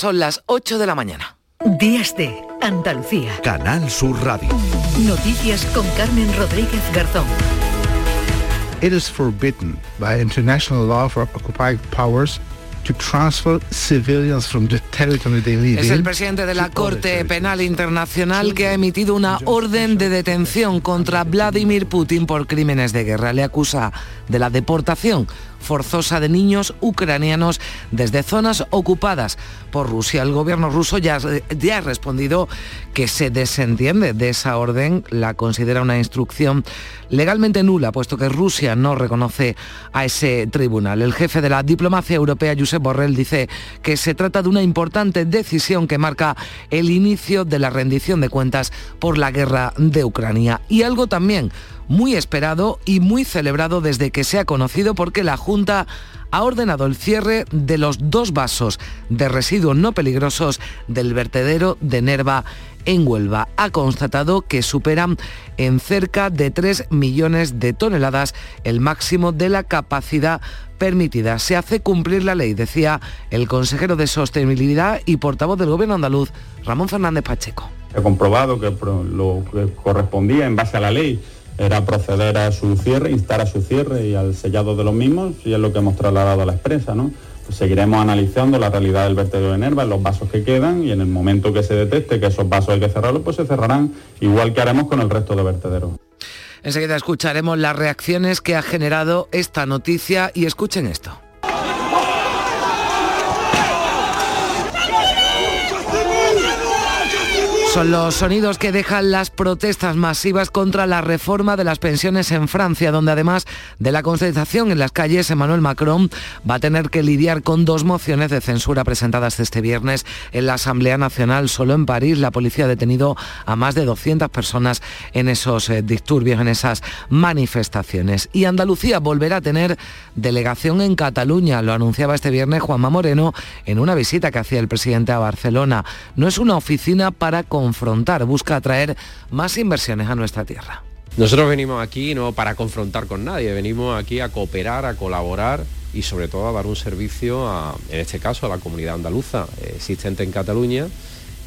Son las 8 de la mañana. Días de Andalucía. Canal Sur Radio. Noticias con Carmen Rodríguez Garzón. It is forbidden by international law for occupied powers to transfer civilians from the territory they live Es el presidente de la Corte. Penal Internacional que ha emitido una orden de detención contra Vladimir Putin por crímenes de guerra. Le acusa de la deportación forzosa de niños ucranianos desde zonas ocupadas por Rusia. El gobierno ruso ya, ha respondido que se desentiende de esa orden, la considera una instrucción legalmente nula, puesto que Rusia no reconoce a ese tribunal. El jefe de la diplomacia europea, Josep Borrell, dice que se trata de una importante decisión que marca el inicio de la rendición de cuentas por la guerra de Ucrania. Y algo también muy esperado y muy celebrado desde que se ha conocido porque la Junta ha ordenado el cierre de los dos vasos de residuos no peligrosos del vertedero de Nerva en Huelva. Ha constatado que superan en cerca de 3 millones de toneladas el máximo de la capacidad permitida. Se hace cumplir la ley, decía el consejero de Sostenibilidad y portavoz del Gobierno andaluz, Ramón Fernández Pacheco. He comprobado que lo que correspondía en base a la ley era proceder a su cierre, instar a su cierre y al sellado de los mismos, y es lo que hemos trasladado a la expresa, ¿no? Pues seguiremos analizando la realidad del vertedero de Nerva, los vasos que quedan, y en el momento que se detecte que esos vasos hay que cerrarlos, pues se cerrarán, igual que haremos con el resto de vertederos. Enseguida escucharemos las reacciones que ha generado esta noticia y escuchen esto. Son los sonidos que dejan las protestas masivas contra la reforma de las pensiones en Francia, donde además de la concentración en las calles, Emmanuel Macron va a tener que lidiar con dos mociones de censura presentadas este viernes en la Asamblea Nacional. Solo en París la policía ha detenido a más de 200 personas en esos eh, disturbios, en esas manifestaciones. Y Andalucía volverá a tener delegación en Cataluña, lo anunciaba este viernes Juanma Moreno en una visita que hacía el presidente a Barcelona. No es una oficina para confrontar, busca atraer más inversiones a nuestra tierra. Nosotros venimos aquí no para confrontar con nadie, venimos aquí a cooperar, a colaborar y sobre todo a dar un servicio, a, en este caso a la comunidad andaluza eh, existente en Cataluña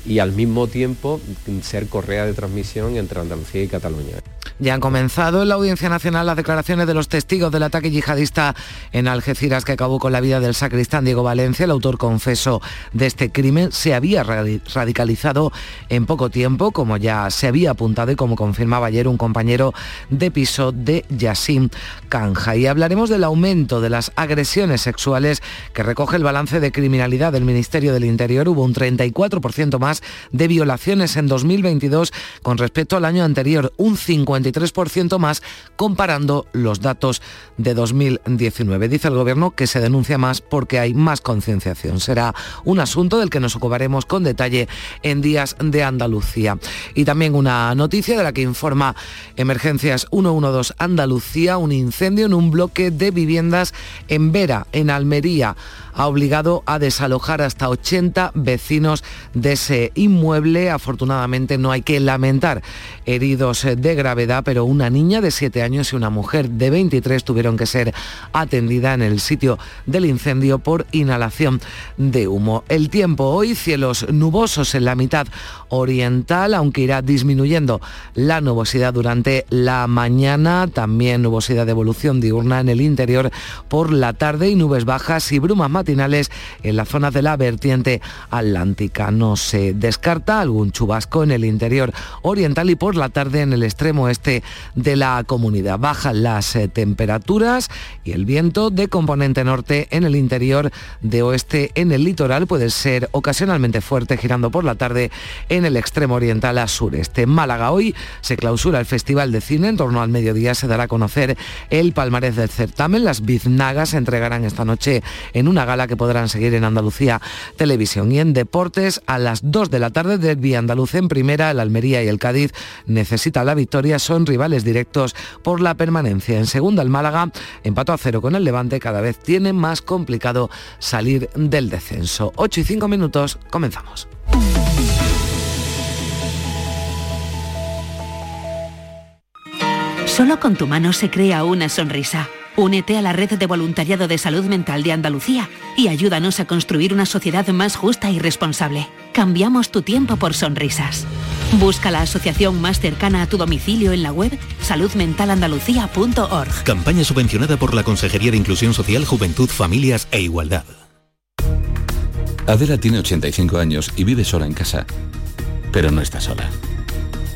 y al mismo tiempo ser correa de transmisión entre Andalucía y Cataluña. Ya han comenzado en la Audiencia Nacional las declaraciones de los testigos del ataque yihadista en Algeciras que acabó con la vida del sacristán Diego Valencia. El autor confeso de este crimen se había radi- radicalizado en poco tiempo, como ya se había apuntado y como confirmaba ayer un compañero de piso de Yassim Canja. Y hablaremos del aumento de las agresiones sexuales que recoge el balance de criminalidad del Ministerio del Interior. Hubo un 34% más de violaciones en 2022 con respecto al año anterior, un 53% más comparando los datos de 2019. Dice el Gobierno que se denuncia más porque hay más concienciación. Será un asunto del que nos ocuparemos con detalle en Días de Andalucía. Y también una noticia de la que informa Emergencias 112 Andalucía, un incendio en un bloque de viviendas en Vera, en Almería ha obligado a desalojar hasta 80 vecinos de ese inmueble. Afortunadamente no hay que lamentar heridos de gravedad, pero una niña de 7 años y una mujer de 23 tuvieron que ser atendidas en el sitio del incendio por inhalación de humo. El tiempo hoy, cielos nubosos en la mitad oriental, aunque irá disminuyendo la nubosidad durante la mañana, también nubosidad de evolución diurna en el interior por la tarde y nubes bajas y brumas matinales en la zona de la vertiente atlántica. No se descarta algún chubasco en el interior oriental y por la tarde en el extremo este de la comunidad. Bajan las eh, temperaturas y el viento de componente norte en el interior de oeste en el litoral puede ser ocasionalmente fuerte girando por la tarde en el extremo oriental a sureste. En Málaga hoy se clausura el Festival de Cine. En torno al mediodía se dará a conocer el palmarés del certamen. Las biznagas se entregarán esta noche en una gala que podrán seguir en Andalucía Televisión. Y en deportes, a las 2 de la tarde, Derby andaluz en primera, el Almería y el Cádiz necesita la victoria, son rivales directos por la permanencia. En segunda, el Málaga empató a cero con el Levante, cada vez tiene más complicado salir del descenso. 8 y 5 minutos, comenzamos. Solo con tu mano se crea una sonrisa. Únete a la red de voluntariado de salud mental de Andalucía y ayúdanos a construir una sociedad más justa y responsable. Cambiamos tu tiempo por sonrisas. Busca la asociación más cercana a tu domicilio en la web saludmentalandalucía.org. Campaña subvencionada por la Consejería de Inclusión Social, Juventud, Familias e Igualdad. Adela tiene 85 años y vive sola en casa, pero no está sola.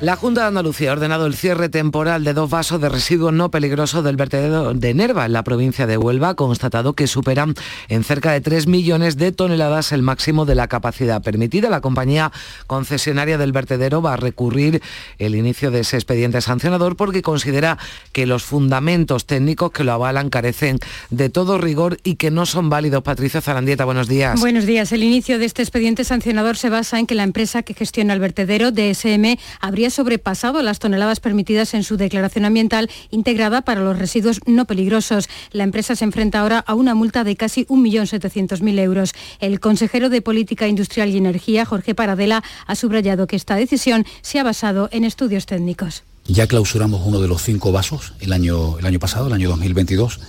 La Junta de Andalucía ha ordenado el cierre temporal de dos vasos de residuos no peligrosos del vertedero de Nerva en la provincia de Huelva, constatado que superan en cerca de 3 millones de toneladas el máximo de la capacidad permitida. La compañía concesionaria del vertedero va a recurrir el inicio de ese expediente sancionador porque considera que los fundamentos técnicos que lo avalan carecen de todo rigor y que no son válidos. Patricio Zarandieta, buenos días. Buenos días. El inicio de este expediente sancionador se basa en que la empresa que gestiona el vertedero, DSM, habría sobrepasado las toneladas permitidas en su declaración ambiental integrada para los residuos no peligrosos. La empresa se enfrenta ahora a una multa de casi 1.700.000 euros. El consejero de Política Industrial y Energía, Jorge Paradela, ha subrayado que esta decisión se ha basado en estudios técnicos. Ya clausuramos uno de los cinco vasos el año, el año pasado, el año 2022.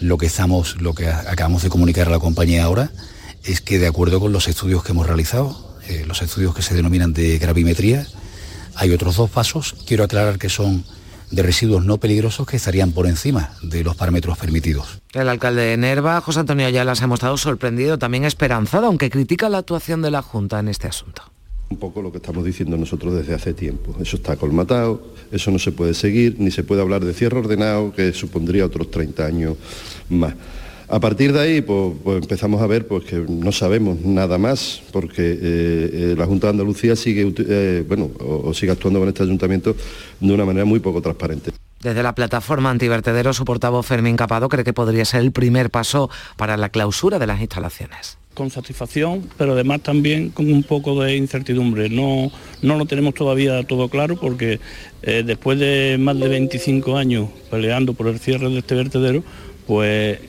Lo que, estamos, lo que acabamos de comunicar a la compañía ahora es que de acuerdo con los estudios que hemos realizado, eh, los estudios que se denominan de gravimetría, hay otros dos pasos, quiero aclarar que son de residuos no peligrosos que estarían por encima de los parámetros permitidos. El alcalde de Nerva, José Antonio Ayala, se ha mostrado sorprendido, también esperanzado, aunque critica la actuación de la Junta en este asunto. Un poco lo que estamos diciendo nosotros desde hace tiempo. Eso está colmatado, eso no se puede seguir, ni se puede hablar de cierre ordenado, que supondría otros 30 años más. A partir de ahí, pues, pues, empezamos a ver pues, que no sabemos nada más, porque eh, eh, la Junta de Andalucía sigue, eh, bueno, o, sigue actuando con este ayuntamiento de una manera muy poco transparente. Desde la plataforma antivertedero, su portavoz Fermín Capado cree que podría ser el primer paso para la clausura de las instalaciones con satisfacción, pero además también con un poco de incertidumbre. No, no lo tenemos todavía todo claro porque después de más de 25 años peleando por el cierre de este vertedero, pues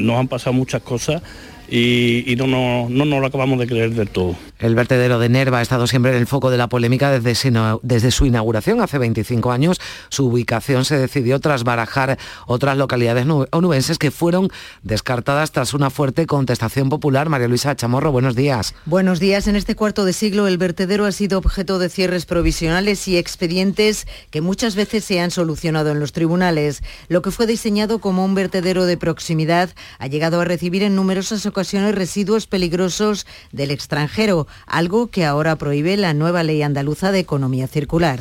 nos han pasado muchas cosas y, no, no, no nos lo acabamos de creer del todo. El vertedero de Nerva ha estado siempre en el foco de la polémica desde, su inauguración hace 25 años. Su ubicación se decidió tras barajar otras localidades onubenses que fueron descartadas tras una fuerte contestación popular. María Luisa Chamorro, buenos días. Buenos días. En este cuarto de siglo el vertedero ha sido objeto de cierres provisionales y expedientes que muchas veces se han solucionado en los tribunales. Lo que fue diseñado como un vertedero de proximidad ha llegado a recibir en numerosas ocasiones residuos peligrosos del extranjero algo que ahora prohíbe la nueva ley andaluza de economía circular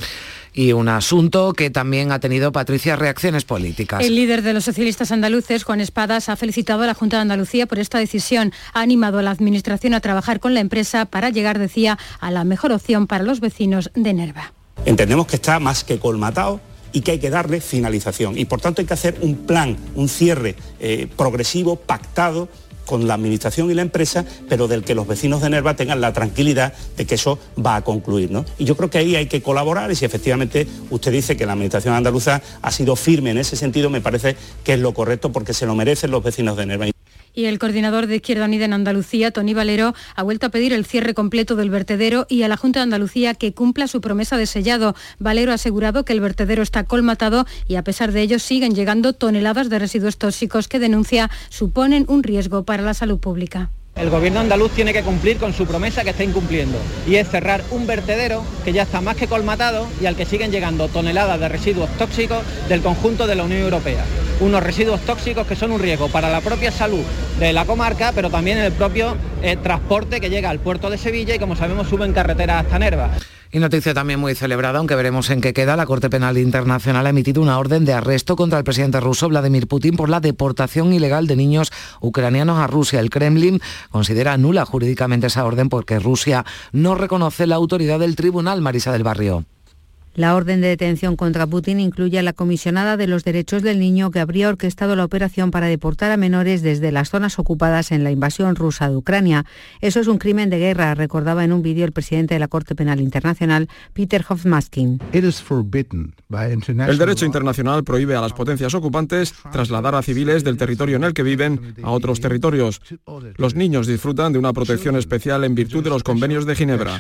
y un asunto que también ha tenido, Patricia, reacciones políticas. El líder de los socialistas andaluces, Juan Espadas, ha felicitado a la Junta de Andalucía por esta decisión. Ha animado a la Administración a trabajar con la empresa para llegar, decía, a la mejor opción para los vecinos de Nerva. Entendemos que está más que colmatado y que hay que darle finalización. Y por tanto hay que hacer un plan, un cierre eh, progresivo, pactado con la administración y la empresa, pero del que los vecinos de Nerva tengan la tranquilidad de que eso va a concluir. ¿no? Y yo creo que ahí hay que colaborar y si efectivamente usted dice que la administración andaluza ha sido firme en ese sentido, me parece que es lo correcto porque se lo merecen los vecinos de Nerva. Y el coordinador de Izquierda Unida en Andalucía, Tony Valero, ha vuelto a pedir el cierre completo del vertedero y a la Junta de Andalucía que cumpla su promesa de sellado. Valero ha asegurado que el vertedero está colmatado y a pesar de ello siguen llegando toneladas de residuos tóxicos que denuncia suponen un riesgo para la salud pública. El gobierno andaluz tiene que cumplir con su promesa que está incumpliendo y es cerrar un vertedero que ya está más que colmatado y al que siguen llegando toneladas de residuos tóxicos del conjunto de la Unión Europea. Unos residuos tóxicos que son un riesgo para la propia salud de la comarca, pero también el propio eh, transporte que llega al puerto de Sevilla y como sabemos sube en carretera hasta Nerva. Y noticia también muy celebrada, aunque veremos en qué queda, la Corte Penal Internacional ha emitido una orden de arresto contra el presidente ruso Vladimir Putin por la deportación ilegal de niños ucranianos a Rusia. El Kremlin considera nula jurídicamente esa orden porque Rusia no reconoce la autoridad del tribunal Marisa del Barrio. La orden de detención contra Putin incluye a la comisionada de los derechos del niño que habría orquestado la operación para deportar a menores desde las zonas ocupadas en la invasión rusa de Ucrania. Eso es un crimen de guerra, recordaba en un vídeo el presidente de la Corte Penal Internacional, Peter Hofmaskin. El derecho internacional prohíbe a las potencias ocupantes trasladar a civiles del territorio en el que viven a otros territorios. Los niños disfrutan de una protección especial en virtud de los convenios de Ginebra.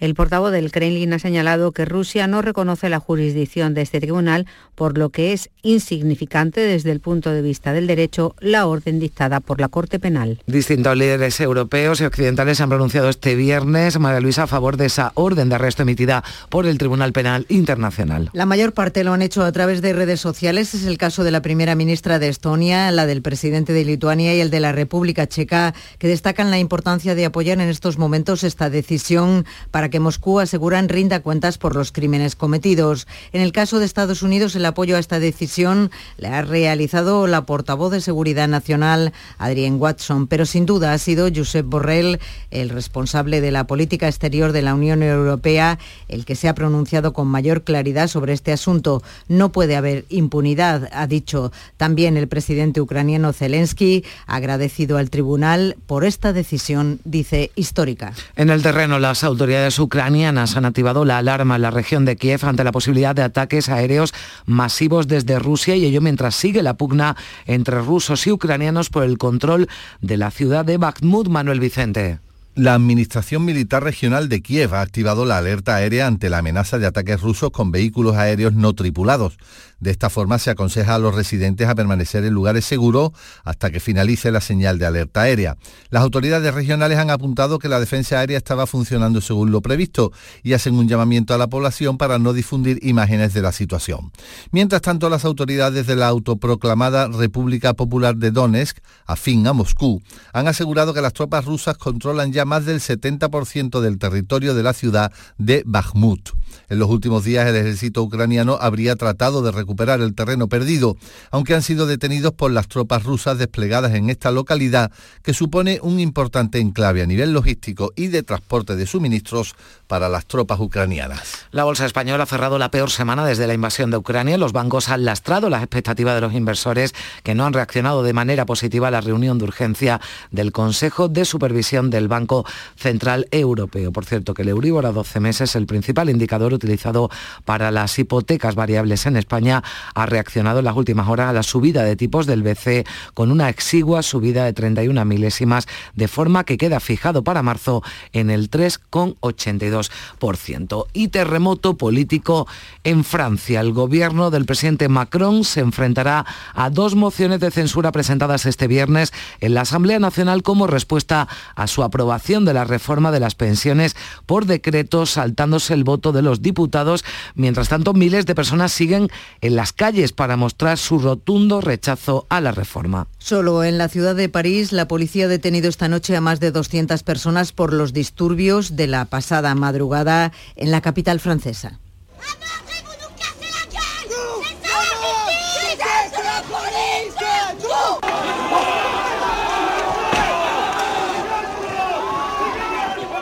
El portavoz del Kremlin ha señalado que Rusia no reconoce la jurisdicción de este tribunal, por lo que es insignificante desde el punto de vista del derecho la orden dictada por la Corte Penal. Distintos líderes europeos y occidentales han pronunciado este viernes, María Luisa, a favor de esa orden de arresto emitida por el Tribunal Penal Internacional. La mayor parte lo han hecho a través de redes sociales. Es el caso de la primera ministra de Estonia, la del presidente de Lituania y el de la República Checa, que destacan la importancia de apoyar en estos momentos esta decisión para que Moscú, aseguran, rinda por los crímenes cometidos. En el caso de Estados Unidos, el apoyo a esta decisión le ha realizado la portavoz de Seguridad Nacional, Adrienne Watson, pero sin duda ha sido Josep Borrell, el responsable de la política exterior de la Unión Europea, el que se ha pronunciado con mayor claridad sobre este asunto. No puede haber impunidad, ha dicho también el presidente ucraniano Zelensky, agradecido al tribunal por esta decisión, dice, histórica. En el terreno, las autoridades ucranianas han activado la alarma en la región de Kiev ante la posibilidad de ataques aéreos masivos desde Rusia y ello mientras sigue la pugna entre rusos y ucranianos por el control de la ciudad de Bakhmut, Manuel Vicente. La Administración Militar Regional de Kiev ha activado la alerta aérea ante la amenaza de ataques rusos con vehículos aéreos no tripulados. De esta forma se aconseja a los residentes a permanecer en lugares seguros hasta que finalice la señal de alerta aérea. Las autoridades regionales han apuntado que la defensa aérea estaba funcionando según lo previsto y hacen un llamamiento a la población para no difundir imágenes de la situación. Mientras tanto, las autoridades de la autoproclamada República Popular de Donetsk, afín a Moscú, han asegurado que las tropas rusas controlan ya más del 70% del territorio de la ciudad de Bakhmut. En los últimos días el ejército ucraniano habría tratado de recuperar el terreno perdido, aunque han sido detenidos por las tropas rusas desplegadas en esta localidad, que supone un importante enclave a nivel logístico y de transporte de suministros para las tropas ucranianas. La bolsa española ha cerrado la peor semana desde la invasión de Ucrania. Los bancos han lastrado las expectativas de los inversores que no han reaccionado de manera positiva a la reunión de urgencia del Consejo de Supervisión del Banco Central Europeo. Por cierto, que el Euribor a 12 meses, el principal indicador utilizado para las hipotecas variables en España, ha reaccionado en las últimas horas a la subida de tipos del BCE con una exigua subida de 31 milésimas, de forma que queda fijado para marzo en el 3,82%. Y terremoto político en Francia. El gobierno del presidente Macron se enfrentará a dos mociones de censura presentadas este viernes en la Asamblea Nacional como respuesta a su aprobación de la reforma de las pensiones por decreto, saltándose el voto de los diputados. Mientras tanto, miles de personas siguen en las calles para mostrar su rotundo rechazo a la reforma. Solo en la ciudad de París, la policía ha detenido esta noche a más de 200 personas por los disturbios de la pasada madrugada en la capital francesa.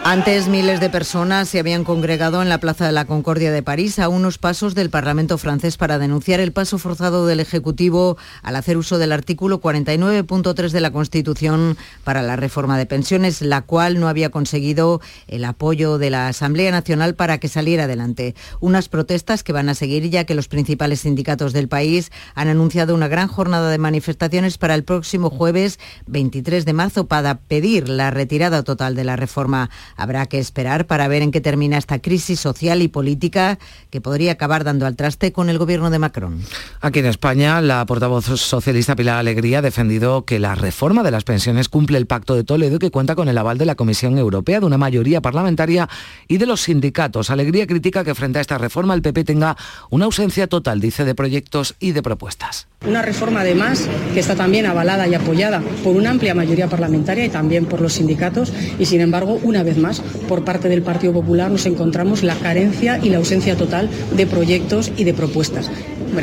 Antes miles de personas se habían congregado en la Plaza de la Concordia de París a unos pasos del Parlamento francés para denunciar el paso forzado del Ejecutivo al hacer uso del artículo 49.3 de la Constitución para la reforma de pensiones, la cual no había conseguido el apoyo de la Asamblea Nacional para que saliera adelante. Unas protestas que van a seguir ya que los principales sindicatos del país han anunciado una gran jornada de manifestaciones para el próximo jueves 23 de marzo para pedir la retirada total de la reforma. Habrá que esperar para ver en qué termina esta crisis social y política que podría acabar dando al traste con el gobierno de Macron. Aquí en España, la portavoz socialista Pilar Alegría ha defendido que la reforma de las pensiones cumple el Pacto de Toledo y que cuenta con el aval de la Comisión Europea, de una mayoría parlamentaria y de los sindicatos. Alegría critica que frente a esta reforma el PP tenga una ausencia total, dice, de proyectos y de propuestas. Una reforma además que está también avalada y apoyada por una amplia mayoría parlamentaria y también por los sindicatos y sin embargo una vez más por parte del Partido Popular nos encontramos la carencia y la ausencia total de proyectos y de propuestas.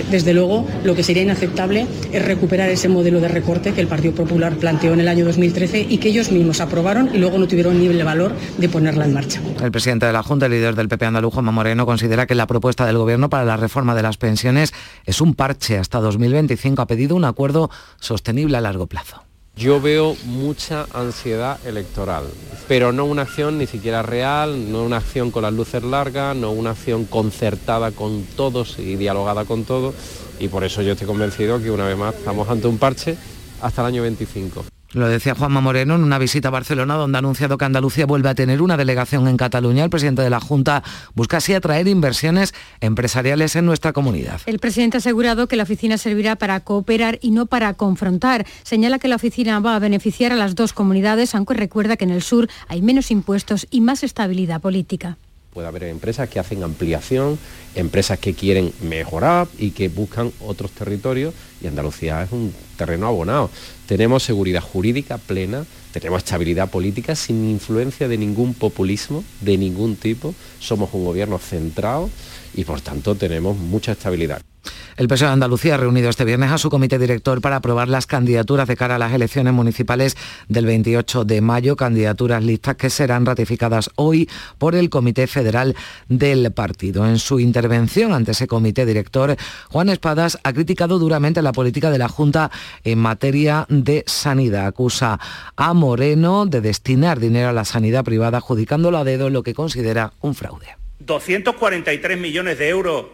Desde luego, lo que sería inaceptable es recuperar ese modelo de recorte que el Partido Popular planteó en el año 2013 y que ellos mismos aprobaron y luego no tuvieron ni el valor de ponerla en marcha. El presidente de la Junta, el líder del PP andaluz, Juanma Moreno, considera que la propuesta del Gobierno para la reforma de las pensiones es un parche hasta 2025. Ha pedido un acuerdo sostenible a largo plazo. Yo veo mucha ansiedad electoral, pero no una acción ni siquiera real, no una acción con las luces largas, no una acción concertada con todos y dialogada con todos, y por eso yo estoy convencido que una vez más estamos ante un parche hasta el año 25. Lo decía Juanma Moreno en una visita a Barcelona donde ha anunciado que Andalucía vuelve a tener una delegación en Cataluña. El presidente de la Junta busca así atraer inversiones empresariales en nuestra comunidad. El presidente ha asegurado que la oficina servirá para cooperar y no para confrontar. Señala que la oficina va a beneficiar a las dos comunidades, aunque recuerda que en el sur hay menos impuestos y más estabilidad política. Puede haber empresas que hacen ampliación, empresas que quieren mejorar y que buscan otros territorios y Andalucía es un terreno abonado. Tenemos seguridad jurídica plena, tenemos estabilidad política sin influencia de ningún populismo, de ningún tipo. Somos un gobierno centrado y por tanto tenemos mucha estabilidad. El PSOE de Andalucía ha reunido este viernes a su comité director para aprobar las candidaturas de cara a las elecciones municipales del 28 de mayo, candidaturas listas que serán ratificadas hoy por el Comité Federal del partido. En su intervención ante ese comité director, Juan Espadas ha criticado duramente la política de la Junta en materia de sanidad. Acusa a Moreno de destinar dinero a la sanidad privada, adjudicándolo a dedo lo que considera un fraude. 243 millones de euros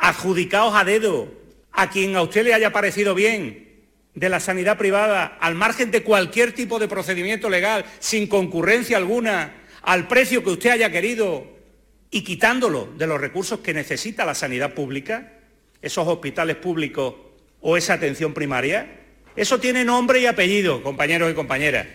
adjudicados a dedo a quien a usted le haya parecido bien de la sanidad privada, al margen de cualquier tipo de procedimiento legal, sin concurrencia alguna, al precio que usted haya querido y quitándolo de los recursos que necesita la sanidad pública, esos hospitales públicos o esa atención primaria, eso tiene nombre y apellido, compañeros y compañeras.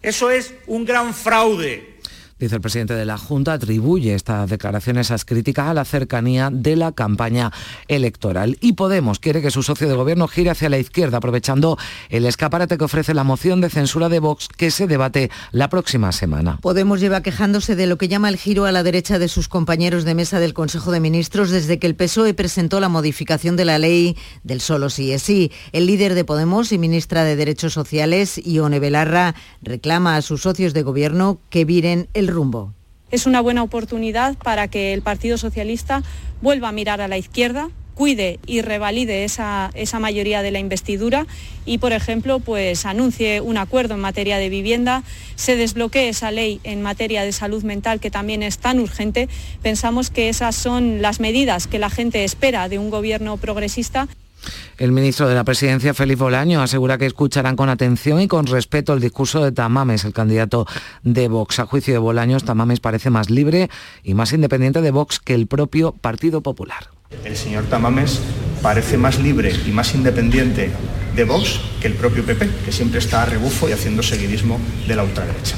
Eso es un gran fraude Dice el presidente de la Junta, atribuye estas declaraciones, esas críticas a la cercanía de la campaña electoral. Y Podemos quiere que su socio de gobierno gire hacia la izquierda, aprovechando el escaparate que ofrece la moción de censura de Vox que se debate la próxima semana. Podemos lleva quejándose de lo que llama el giro a la derecha de sus compañeros de mesa del Consejo de Ministros desde que el PSOE presentó la modificación de la ley del solo sí es sí. El líder de Podemos y ministra de Derechos Sociales, Ione Belarra, reclama a sus socios de gobierno que viren el rumbo. Es una buena oportunidad para que el Partido Socialista vuelva a mirar a la izquierda, cuide y revalide esa, esa, mayoría de la investidura y, por ejemplo, pues anuncie un acuerdo en materia de vivienda, se desbloquee esa ley en materia de salud mental que también es tan urgente. Pensamos que esas son las medidas que la gente espera de un gobierno progresista. El ministro de la Presidencia, Félix Bolaño, asegura que escucharán con atención y con respeto el discurso de Tamames, el candidato de Vox. A juicio de Bolaños, Tamames parece más libre y más independiente de Vox que el propio Partido Popular. El señor Tamames parece más libre y más independiente de Vox que el propio PP, que siempre está a rebufo y haciendo seguidismo de la ultraderecha.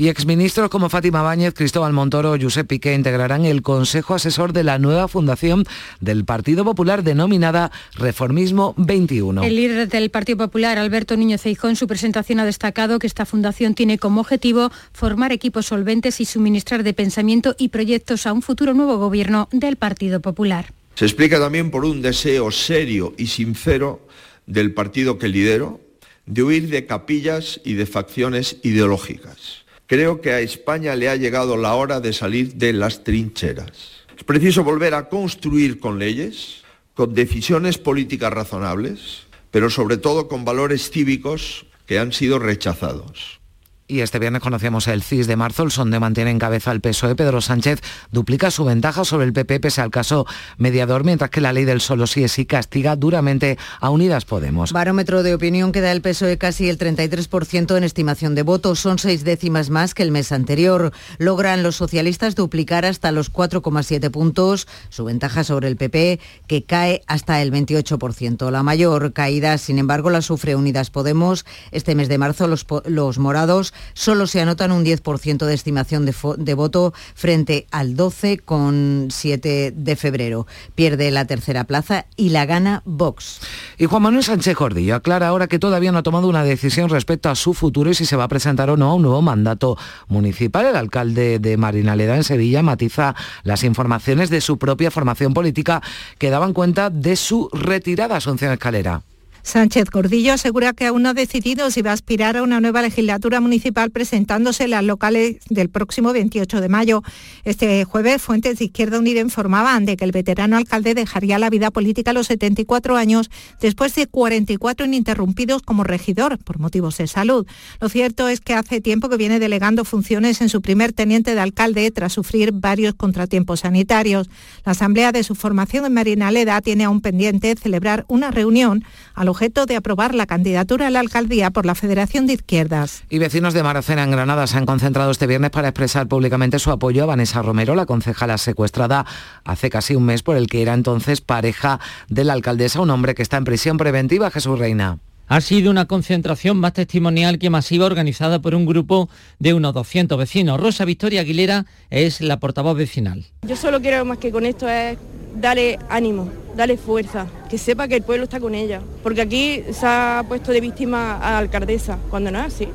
Y exministros como Fátima Báñez, Cristóbal Montoro o Josep Piqué integrarán el Consejo Asesor de la nueva fundación del Partido Popular denominada Reformismo 21. El líder del Partido Popular, Alberto Niño Ceijón, en su presentación ha destacado que esta fundación tiene como objetivo formar equipos solventes y suministrar de pensamiento y proyectos a un futuro nuevo gobierno del Partido Popular. Se explica también por un deseo serio y sincero del partido que lidero de huir de capillas y de facciones ideológicas. Creo que a España le ha llegado la hora de salir de las trincheras. Es preciso volver a construir con leyes, con decisiones políticas razonables, pero sobre todo con valores cívicos que han sido rechazados. Y este viernes conocíamos el CIS de marzo, el sonde mantiene en cabeza al PSOE. Pedro Sánchez duplica su ventaja sobre el PP pese al caso mediador, mientras que la ley del solo sí es sí castiga duramente a Unidas Podemos. Barómetro de opinión que da el PSOE casi el 33% en estimación de votos. Son seis décimas más que el mes anterior. Logran los socialistas duplicar hasta los 4,7 puntos su ventaja sobre el PP, que cae hasta el 28%. La mayor caída, sin embargo, la sufre Unidas Podemos. Este mes de marzo los morados Solo se anotan un 10% de estimación de, voto frente al 12,7 de febrero. Pierde la tercera plaza y la gana Vox. Y Juan Manuel Sánchez Cordillo aclara ahora que todavía no ha tomado una decisión respecto a su futuro y si se va a presentar o no a un nuevo mandato municipal. El alcalde de Marinaleda en Sevilla matiza las informaciones de su propia formación política que daban cuenta de su retirada Asunción Escalera. Sánchez Gordillo asegura que aún no ha decidido si va a aspirar a una nueva legislatura municipal presentándose en las locales del próximo 28 de mayo. Este jueves, fuentes de Izquierda Unida informaban de que el veterano alcalde dejaría la vida política a los 74 años después de 44 ininterrumpidos como regidor por motivos de salud. Lo cierto es que hace tiempo que viene delegando funciones en su primer teniente de alcalde tras sufrir varios contratiempos sanitarios. La asamblea de su formación en Marinaleda tiene aún pendiente celebrar una reunión a los objeto de aprobar la candidatura a la alcaldía por la Federación de Izquierdas. Y vecinos de Maracena en Granada se han concentrado este viernes para expresar públicamente su apoyo a Vanessa Romero, la concejala secuestrada hace casi un mes por el que era entonces pareja de la alcaldesa, un hombre que está en prisión preventiva, Jesús Reina. Ha sido una concentración más testimonial que masiva organizada por un grupo de unos 200 vecinos. Rosa Victoria Aguilera es la portavoz vecinal. Yo solo quiero más que con esto es darle ánimo, darle fuerza, que sepa que el pueblo está con ella, porque aquí se ha puesto de víctima a la alcaldesa, cuando no es así.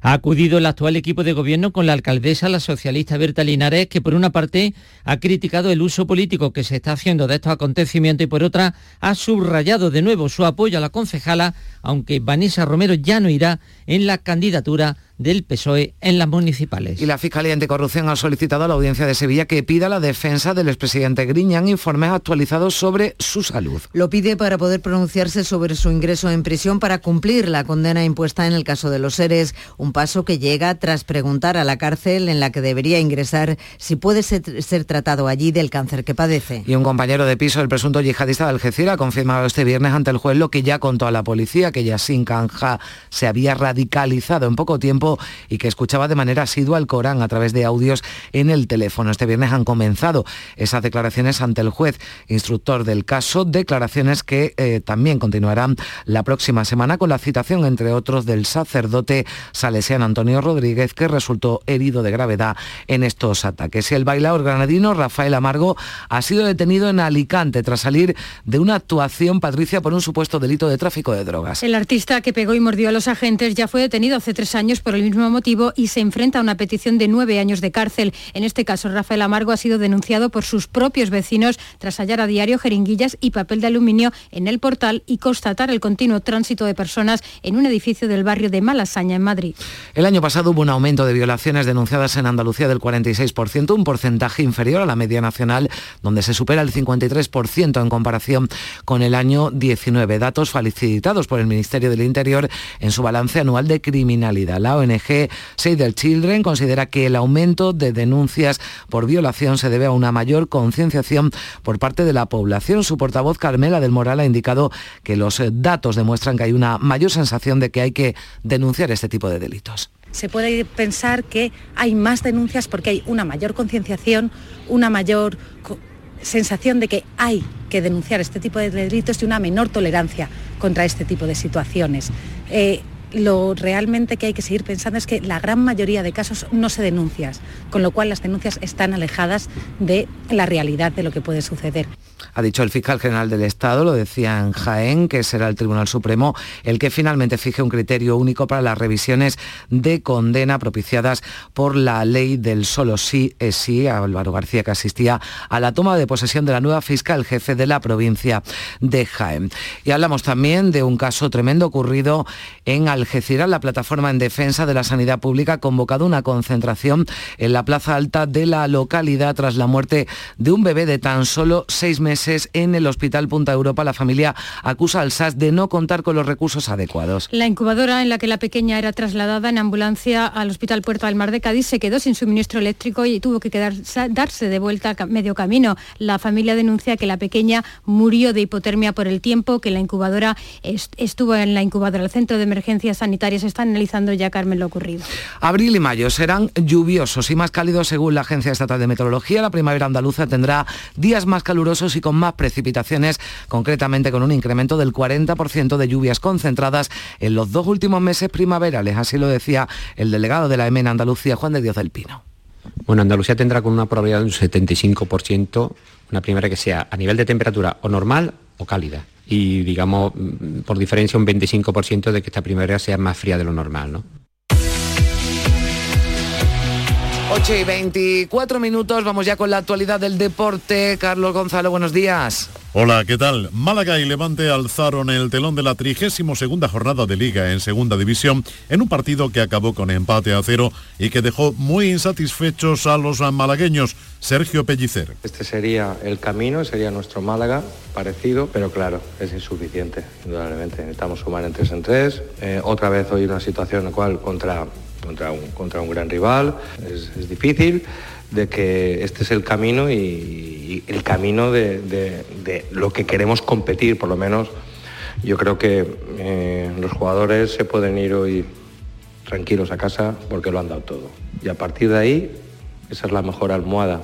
Ha acudido el actual equipo de gobierno con la alcaldesa, la socialista Berta Linares, que por una parte ha criticado el uso político que se está haciendo de estos acontecimientos y por otra ha subrayado de nuevo su apoyo a la concejala, aunque Vanessa Romero ya no irá en la candidatura del PSOE en las municipales. Y la Fiscalía Anticorrupción ha solicitado a la Audiencia de Sevilla que pida la defensa del expresidente Griñán informes actualizados sobre su salud. Lo pide para poder pronunciarse sobre su ingreso en prisión para cumplir la condena impuesta en el caso de los seres, un paso que llega tras preguntar a la cárcel en la que debería ingresar si puede ser, tratado allí del cáncer que padece. Y un compañero de piso del presunto yihadista de Algeciras ha confirmado este viernes ante el juez lo que ya contó a la policía, que Yassin Kanja se había radicalizado en poco tiempo y que escuchaba de manera asidua el Corán a través de audios en el teléfono. Este viernes han comenzado esas declaraciones ante el juez instructor del caso, declaraciones que eh, también continuarán la próxima semana con la citación, entre otros, del sacerdote salesiano Antonio Rodríguez, que resultó herido de gravedad en estos ataques. El bailador granadino Rafael Amargo ha sido detenido en Alicante tras salir de una actuación, Patricia, por un supuesto delito de tráfico de drogas. El artista que pegó y mordió a los agentes ya fue detenido hace tres años por el mismo motivo y se enfrenta a una petición de nueve años de cárcel. En este caso, Rafael Amargo ha sido denunciado por sus propios vecinos tras hallar a diario jeringuillas y papel de aluminio en el portal y constatar el continuo tránsito de personas en un edificio del barrio de Malasaña, en Madrid. El año pasado hubo un aumento de violaciones denunciadas en Andalucía del 46%, un porcentaje inferior a la media nacional, donde se supera el 53% en comparación con el año 19. Datos facilitados por el Ministerio del Interior en su balance anual de criminalidad. La ONG Save the Children considera que el aumento de denuncias por violación se debe a una mayor concienciación por parte de la población. Su portavoz Carmela del Moral ha indicado que los datos demuestran que hay una mayor sensación de que hay que denunciar este tipo de delitos se puede pensar que hay más denuncias porque hay una mayor concienciación, una mayor sensación de que hay que denunciar este tipo de delitos y una menor tolerancia contra este tipo de situaciones. Eh, lo realmente que hay que seguir pensando es que la gran mayoría de casos no se denuncian, con lo cual las denuncias están alejadas de la realidad de lo que puede suceder ha dicho el fiscal general del Estado, lo decía en Jaén, que será el Tribunal Supremo el que finalmente fije un criterio único para las revisiones de condena propiciadas por la ley del solo sí es sí. Álvaro García, que asistía a la toma de posesión de la nueva fiscal jefe de la provincia de Jaén. Y hablamos también de un caso tremendo ocurrido en Algeciras. La plataforma en defensa de la sanidad pública ha convocado una concentración en la plaza alta de la localidad tras la muerte de un bebé de tan solo seis meses meses en el Hospital Punta Europa. La familia acusa al SAS de no contar con los recursos adecuados. La incubadora en la que la pequeña era trasladada en ambulancia al Hospital Puerto del Mar de Cádiz se quedó sin suministro eléctrico y tuvo que quedar, darse de vuelta a medio camino. La familia denuncia que la pequeña murió de hipotermia por el tiempo que la incubadora estuvo en la incubadora. El centro de emergencia agencias sanitarias están analizando ya, Carmen, lo ocurrido. Abril y mayo serán lluviosos y más cálidos según la Agencia Estatal de Meteorología. La primavera andaluza tendrá días más calurosos y con más precipitaciones, concretamente con un incremento del 40% de lluvias concentradas en los dos últimos meses primaverales. Así lo decía el delegado de la EMEN Andalucía, Juan de Dios del Pino. Bueno, Andalucía tendrá con una probabilidad de un 75% una primavera que sea a nivel de temperatura o normal o cálida. Y digamos, mm, por diferencia, un 25% de que esta primavera sea más fría de lo normal, ¿no? 8 y 24 minutos, vamos ya con la actualidad del deporte. Carlos Gonzalo, buenos días. Hola, ¿qué tal? Málaga y Levante alzaron el telón de la 32 segunda jornada de Liga en Segunda División en un partido que acabó con empate a cero y que dejó muy insatisfechos a los malagueños. Sergio Pellicer. Este sería el camino, sería nuestro Málaga, parecido, pero claro, es insuficiente, indudablemente. Necesitamos sumar en tres en tres. Eh, otra vez hoy una situación en la cual contra contra un, contra un gran rival, es, difícil, de que este es el camino y, el camino de, lo que queremos competir, por lo menos yo creo que eh, los jugadores se pueden ir hoy tranquilos a casa porque lo han dado todo. Y a partir de ahí, esa es la mejor almohada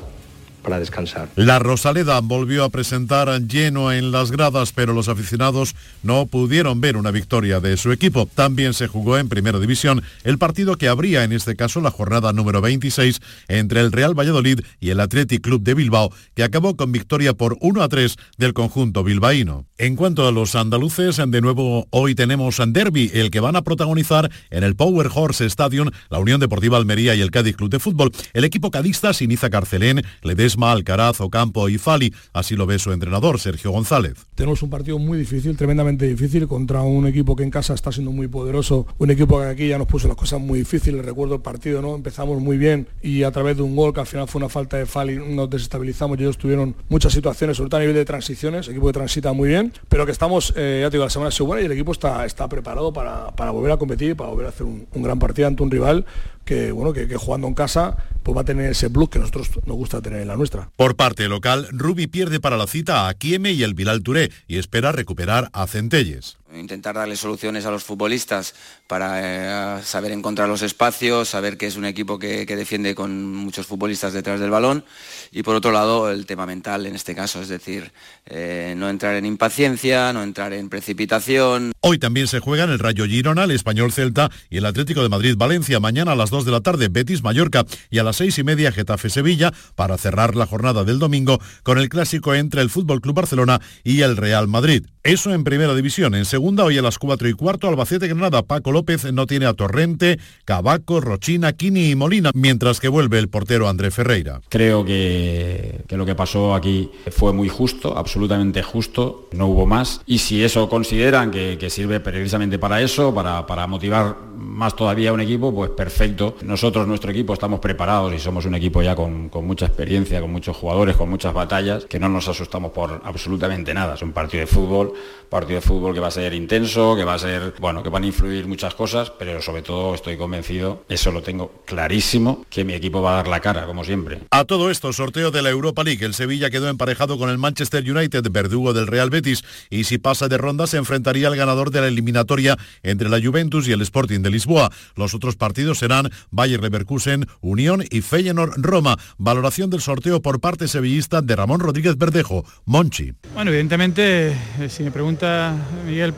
para descansar. La Rosaleda volvió a presentar lleno en las gradas, pero los aficionados no pudieron ver una victoria de su equipo. También se jugó en Primera División el partido que abría en este caso la jornada número 26 entre el Real Valladolid y el Athletic Club de Bilbao, que acabó con victoria por 1 a 3 del conjunto bilbaíno. En cuanto a los andaluces, de nuevo hoy tenemos Derby, el que van a protagonizar en el Power Horse Stadium la Unión Deportiva Almería y el Cádiz Club de Fútbol. El equipo cadista Siniza Carcelén, des Alcaraz, Ocampo y Fali. Así lo ve su entrenador, Sergio González. Tenemos un partido muy difícil, tremendamente difícil, contra un equipo que en casa está siendo muy poderoso, un equipo que aquí ya nos puso las cosas muy difíciles. Recuerdo el partido, ¿no? Empezamos muy bien y a través de un gol que al final fue una falta de Fali nos desestabilizamos y ellos tuvieron muchas situaciones, sobre todo a nivel de transiciones, equipo que transita muy bien, pero que estamos, eh, ya te digo, la semana segura y el equipo está, está preparado para, volver a competir, para volver a hacer un gran partido ante un rival que bueno que, jugando en casa pues va a tener ese plus que nosotros nos gusta tener en la nuestra. Por parte local, Rubi pierde para la cita a Kieme y el Bilal Touré y espera recuperar a Centelles. Intentar darle soluciones a los futbolistas para eh, saber encontrar los espacios, saber que es un equipo que, defiende con muchos futbolistas detrás del balón y por otro lado el tema mental en este caso, es decir, eh, no entrar en impaciencia, no entrar en precipitación. Hoy también se juegan el Rayo Girona, el Español Celta y el Atlético de Madrid Valencia. Mañana a las 2 de la tarde Betis Mallorca y a las seis y media Getafe Sevilla para cerrar la jornada del domingo con el clásico entre el Fútbol Club Barcelona y el Real Madrid. Eso en primera división. En segunda, hoy a las 4 y cuarto, Albacete Granada. Paco López no tiene a Torrente, Cabaco, Rochina, Quini y Molina, mientras que vuelve el portero André Ferreira. Creo que, lo que pasó aquí fue muy justo, absolutamente justo, no hubo más. Y si eso consideran que, sirve precisamente para eso, para, motivar más todavía a un equipo, pues perfecto. Nosotros, nuestro equipo, estamos preparados y somos un equipo ya con mucha experiencia, con muchos jugadores, con muchas batallas, que no nos asustamos por absolutamente nada. Es un partido de fútbol partido de fútbol que va a ser intenso, que va a ser, bueno, que van a influir muchas cosas, pero sobre todo estoy convencido, eso lo tengo clarísimo, que mi equipo va a dar la cara, como siempre. A todo esto, sorteo de la Europa League. El Sevilla quedó emparejado con el Manchester United, verdugo del Real Betis, y si pasa de ronda se enfrentaría al ganador de la eliminatoria entre la Juventus y el Sporting de Lisboa. Los otros partidos serán Bayer Leverkusen, Unión y Feyenoord Roma. Valoración del sorteo por parte sevillista de Ramón Rodríguez Verdejo, Monchi. Bueno, evidentemente si me pregunta Miguel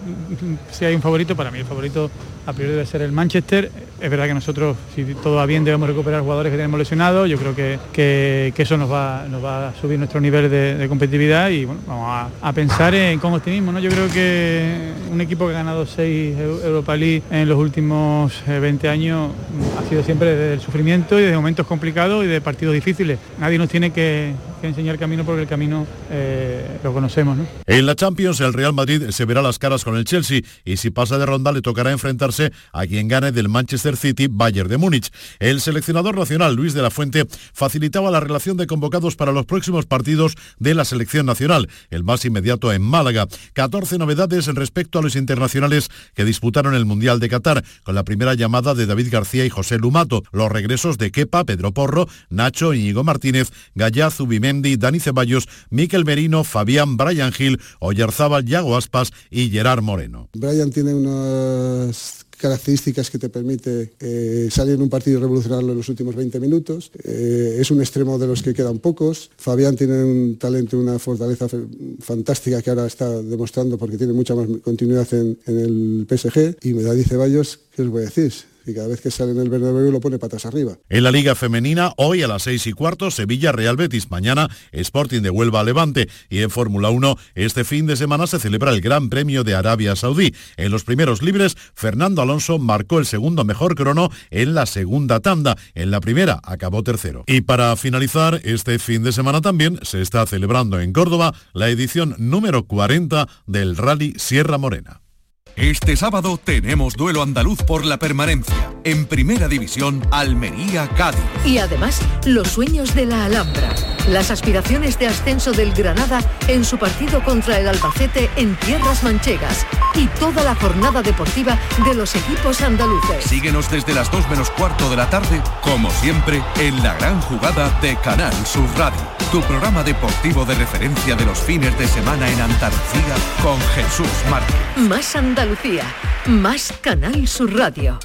si hay un favorito, para mí el favorito a priori debe ser el Manchester. Es verdad que nosotros, si todo va bien, debemos recuperar jugadores que tenemos lesionados. Yo creo que, que, eso nos va, nos va a subir nuestro nivel de, competitividad y bueno, vamos a, pensar en con optimismo. ¿no? Yo creo que un equipo que ha ganado seis Europa League en los últimos 20 eh, años ha sido siempre del sufrimiento y de momentos complicados y de partidos difíciles. Nadie nos tiene que, enseñar camino porque el camino eh, lo conocemos. En la Champions el Real Madrid se verá las caras con el Chelsea y si pasa de ronda le tocará enfrentarse a quien gane del Manchester City Bayern de Múnich. El seleccionador nacional Luis de la Fuente facilitaba la relación de convocados para los próximos partidos de la selección nacional, el más inmediato en Málaga. 14 novedades respecto a los internacionales que disputaron el Mundial de Qatar, con la primera llamada de David García y José Lumato, los regresos de Kepa, Pedro Porro, Nacho, Íñigo Martínez, Gallá, Zubimendi, Dani Ceballos, Miquel Merino, Fabián, Brian Gil, Oyarzábal, Yago Aspas y Gerard Moreno. Brian tiene unas características que te permite eh, salir en un partido y revolucionarlo en los últimos 20 minutos. Eh, es un extremo de los que quedan pocos. Fabián tiene un talento, una fortaleza fantástica que ahora está demostrando porque tiene mucha más continuidad en, el PSG. Y David Ceballos, ¿qué os voy a decir? Y cada vez que sale en el Bernabéu lo pone patas arriba. En la Liga Femenina, hoy a las seis y cuarto, Sevilla Real Betis, mañana Sporting de Huelva Levante y en Fórmula 1 este fin de semana se celebra el Gran Premio de Arabia Saudí. En los primeros libres, Fernando Alonso marcó el segundo mejor crono en la segunda tanda. En la primera acabó tercero. Y para finalizar, este fin de semana también se está celebrando en Córdoba la edición número 40 del Rally Sierra Morena. Este sábado tenemos duelo andaluz por la permanencia. En primera división, Almería-Cádiz. Y además, los sueños de la Alhambra. Las aspiraciones de ascenso del Granada en su partido contra el Albacete en tierras manchegas. Y toda la jornada deportiva de los equipos andaluces. Síguenos desde las 2 menos cuarto de la tarde, como siempre, en la gran jugada de Canal Sur Radio. Tu programa deportivo de referencia de los fines de semana en Andalucía con Jesús Márquez. Más Andalucía, más Canal Sur Radio.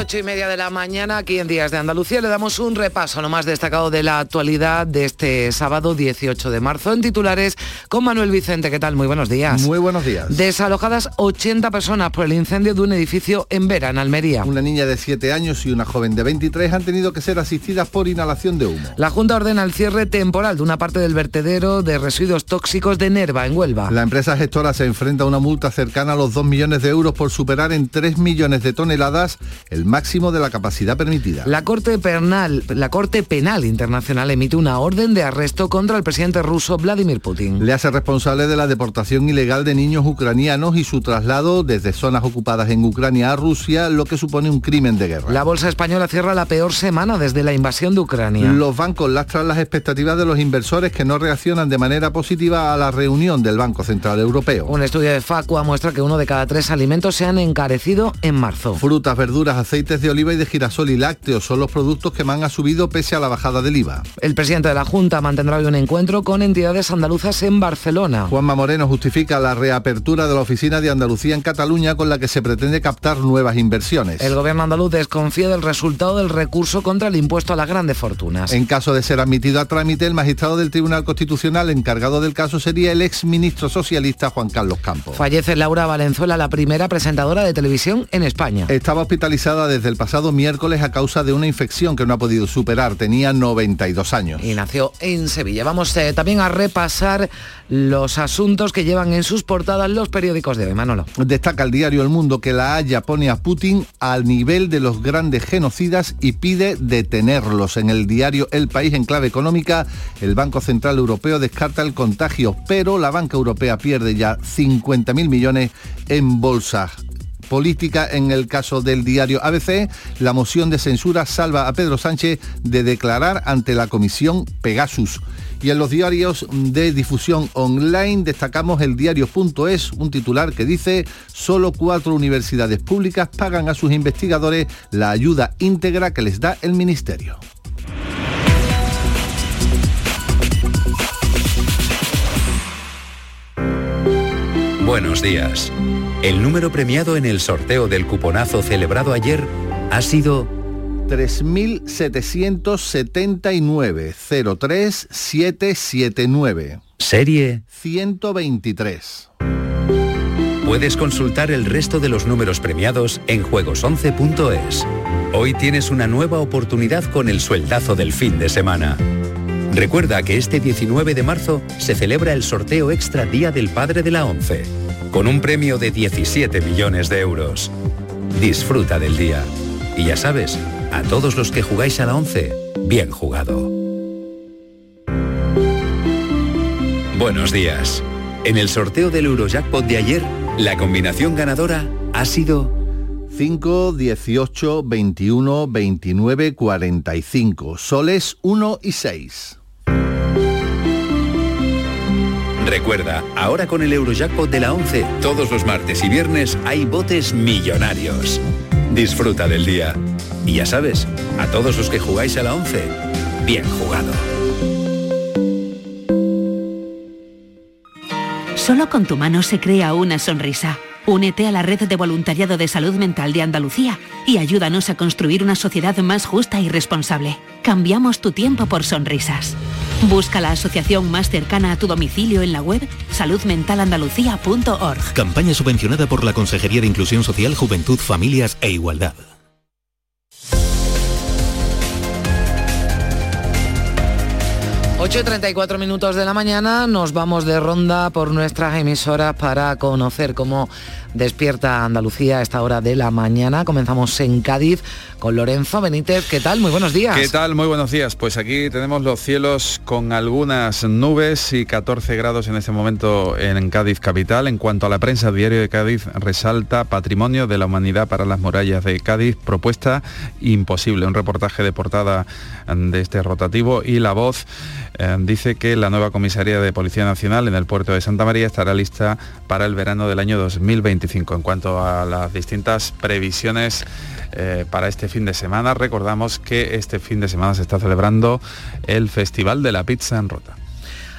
Ocho y media de la mañana aquí en Días de Andalucía. Le damos un repaso a lo más destacado de la actualidad de este sábado 18 de marzo en titulares con Manuel Vicente. ¿Qué tal? Muy buenos días. Muy buenos días. Desalojadas 80 personas por el incendio de un edificio en Vera, en Almería. Una niña de 7 años y una joven de 23 han tenido que ser asistidas por inhalación de humo. La Junta ordena el cierre temporal de una parte del vertedero de residuos tóxicos de Nerva, en Huelva. La empresa gestora se enfrenta a una multa cercana a los 2 millones de euros por superar en 3 millones de toneladas el máximo de la capacidad permitida. La Corte Penal, la Corte Penal Internacional emite una orden de arresto contra el presidente ruso Vladimir Putin. Le hace responsable de la deportación ilegal de niños ucranianos y su traslado desde zonas ocupadas en Ucrania a Rusia, lo que supone un crimen de guerra. La bolsa española cierra la peor semana desde la invasión de Ucrania. Los bancos lastran las expectativas de los inversores que no reaccionan de manera positiva a la reunión del Banco Central Europeo. Un estudio de Facua muestra que uno de cada tres alimentos se han encarecido en marzo. Frutas, verduras, aceites de oliva y de girasol y lácteos son los productos que más han subido pese a la bajada del IVA. El presidente de la Junta mantendrá hoy un encuentro con entidades andaluzas en Barcelona. Juanma Moreno justifica la reapertura de la oficina de Andalucía en Cataluña con la que se pretende captar nuevas inversiones. El gobierno andaluz desconfía del resultado del recurso contra el impuesto a las grandes fortunas. En caso de ser admitido a trámite, el magistrado del Tribunal Constitucional encargado del caso sería el ex ministro socialista Juan Carlos Campos. Fallece Laura Valenzuela, la primera presentadora de televisión en España. Estaba hospitalizada desde el pasado miércoles a causa de una infección que no ha podido superar. Tenía 92 años. Y nació en Sevilla. Vamos eh, también a repasar los asuntos que llevan en sus portadas los periódicos de hoy. Manolo. Destaca el diario El Mundo que la Haya pone a Putin al nivel de los grandes genocidas y pide detenerlos. En el diario El País, en clave económica, el Banco Central Europeo descarta el contagio, pero la banca europea pierde ya 50.000 millones en bolsas política en el caso del diario ABC. La moción de censura salva a Pedro Sánchez de declarar ante la comisión Pegasus. Y en los diarios de difusión online destacamos el diario.es, un titular que dice, solo cuatro universidades públicas pagan a sus investigadores la ayuda íntegra que les da el ministerio. Buenos días. El número premiado en el sorteo del cuponazo celebrado ayer ha sido 3779 03779. Serie 123. Puedes consultar el resto de los números premiados en juegos11.es. Hoy tienes una nueva oportunidad con el sueldazo del fin de semana. Recuerda que este 19 de marzo se celebra el sorteo extra Día del Padre de la ONCE, con un premio de 17 millones de euros. Disfruta del día. Y ya sabes, a todos los que jugáis a la ONCE, bien jugado. Buenos días. En el sorteo del Eurojackpot de ayer, la combinación ganadora ha sido 5, 18, 21, 29, 45. Soles 1 y 6. Recuerda, ahora con el Eurojackpot de la 11, todos los martes y viernes hay botes millonarios. Disfruta del día. Y ya sabes, a todos los que jugáis a la 11, bien jugado. Solo con tu mano se crea una sonrisa. Únete a la red de voluntariado de salud mental de Andalucía y ayúdanos a construir una sociedad más justa y responsable. Cambiamos tu tiempo por sonrisas. Busca la asociación más cercana a tu domicilio en la web saludmentalandalucía.org. Campaña subvencionada por la Consejería de Inclusión Social, Juventud, Familias e Igualdad. Ocho y 34 minutos de la mañana nos vamos de ronda por nuestras emisoras para conocer cómo despierta Andalucía a esta hora de la mañana. Comenzamos en Cádiz con Lorenzo Benítez. ¿Qué tal? Muy buenos días. ¿Qué tal? Muy buenos días. Pues aquí tenemos los cielos con algunas nubes y 14 grados en este momento en Cádiz capital. En cuanto a la prensa, Diario de Cádiz resalta Patrimonio de la Humanidad para las murallas de Cádiz, propuesta imposible. Un reportaje de portada de este rotativo y La Voz eh, dice que la nueva comisaría de Policía Nacional en el puerto de Santa María estará lista para el verano del año 2020 en cuanto a las distintas previsiones eh, para este fin de semana, recordamos que este fin de semana se está celebrando el Festival de la Pizza en Rota.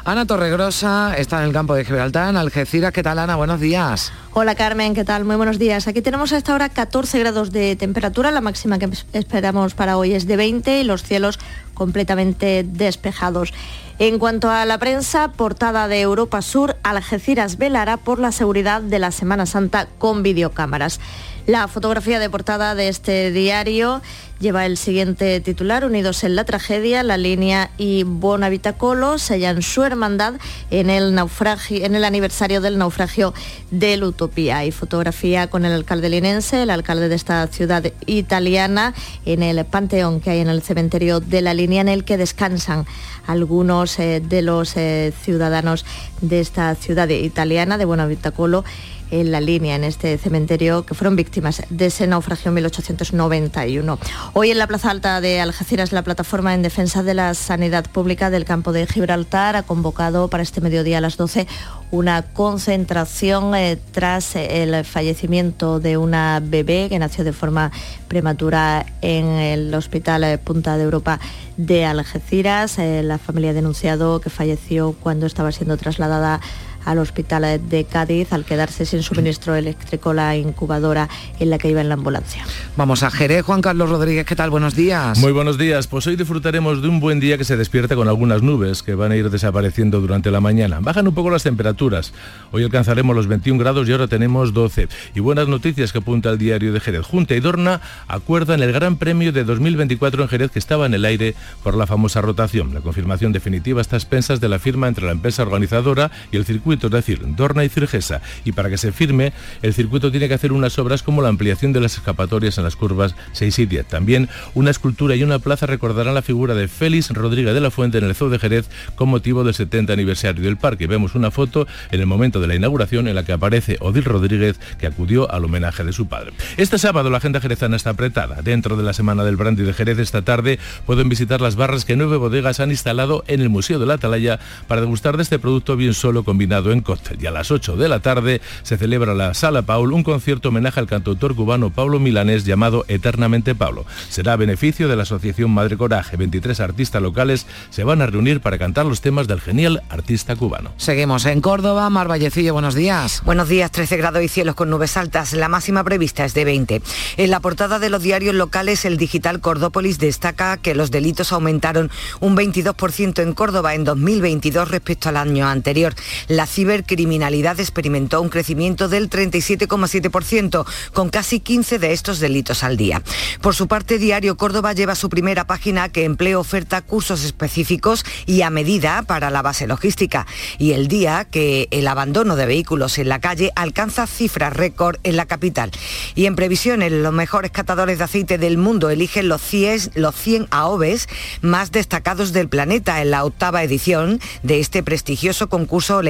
Ana Torregrosa está en el campo de Gibraltar, en Algeciras. ¿Qué tal, Ana? Buenos días. Hola, Carmen. ¿Qué tal? Muy buenos días. Aquí tenemos a esta hora 14 grados de temperatura. La máxima que esperamos para hoy es de 20 y los cielos completamente despejados. En cuanto a la prensa, portada de Europa Sur, Algeciras velará por la seguridad de la Semana Santa con videocámaras. La fotografía de portada de este diario lleva el siguiente titular, Unidos en la tragedia, la línea y Bonavitacolo sellan su hermandad en el, naufragio, en el aniversario del naufragio del Utopía. Y fotografía con el alcalde linense, el alcalde de esta ciudad italiana, en el panteón que hay en el cementerio de la línea en el que descansan algunos eh, de los eh, ciudadanos de esta ciudad italiana, de Bonavitacolo en la línea en este cementerio que fueron víctimas de ese naufragio en 1891. Hoy en la Plaza Alta de Algeciras, la plataforma en defensa de la sanidad pública del campo de Gibraltar ha convocado para este mediodía a las 12 una concentración eh, tras el fallecimiento de una bebé que nació de forma prematura en el Hospital eh, Punta de Europa de Algeciras. Eh, la familia ha denunciado que falleció cuando estaba siendo trasladada al hospital de Cádiz al quedarse sin suministro eléctrico la incubadora en la que iba en la ambulancia. Vamos a Jerez, Juan Carlos Rodríguez, ¿qué tal? Buenos días. Muy buenos días, pues hoy disfrutaremos de un buen día que se despierta con algunas nubes que van a ir desapareciendo durante la mañana. Bajan un poco las temperaturas, hoy alcanzaremos los 21 grados y ahora tenemos 12. Y buenas noticias que apunta el diario de Jerez. Junta y Dorna acuerdan el Gran Premio de 2024 en Jerez que estaba en el aire por la famosa rotación. La confirmación definitiva está a expensas de la firma entre la empresa organizadora y el circuito es decir, Dorna y Cirgesa. Y para que se firme, el circuito tiene que hacer unas obras como la ampliación de las escapatorias en las curvas 6 y 10. También una escultura y una plaza recordarán la figura de Félix Rodríguez de la Fuente en el Zoo de Jerez con motivo del 70 aniversario del parque. Vemos una foto en el momento de la inauguración en la que aparece Odil Rodríguez que acudió al homenaje de su padre. Este sábado la agenda jerezana está apretada. Dentro de la semana del brandy de Jerez esta tarde pueden visitar las barras que nueve bodegas han instalado en el Museo de la Atalaya para degustar de este producto bien solo combinado en cóctel. Y a las 8 de la tarde se celebra la Sala Paul un concierto homenaje al cantautor cubano Pablo Milanés llamado Eternamente Pablo. Será a beneficio de la Asociación Madre Coraje. 23 artistas locales se van a reunir para cantar los temas del genial artista cubano. Seguimos en Córdoba. Mar Vallecillo, buenos días. Buenos días, 13 grados y cielos con nubes altas. La máxima prevista es de 20. En la portada de los diarios locales, el digital Cordópolis destaca que los delitos aumentaron un 22% en Córdoba en 2022 respecto al año anterior. La cibercriminalidad experimentó un crecimiento del 37,7%, con casi 15 de estos delitos al día. Por su parte, Diario Córdoba lleva su primera página que emplea oferta cursos específicos y a medida para la base logística. Y el día que el abandono de vehículos en la calle alcanza cifras récord en la capital. Y en previsiones, los mejores catadores de aceite del mundo eligen los 100, los 100 AOVES más destacados del planeta en la octava edición de este prestigioso concurso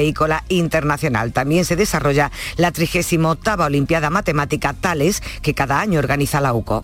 internacional. También se desarrolla la 38 Olimpiada Matemática Tales que cada año organiza la UCO.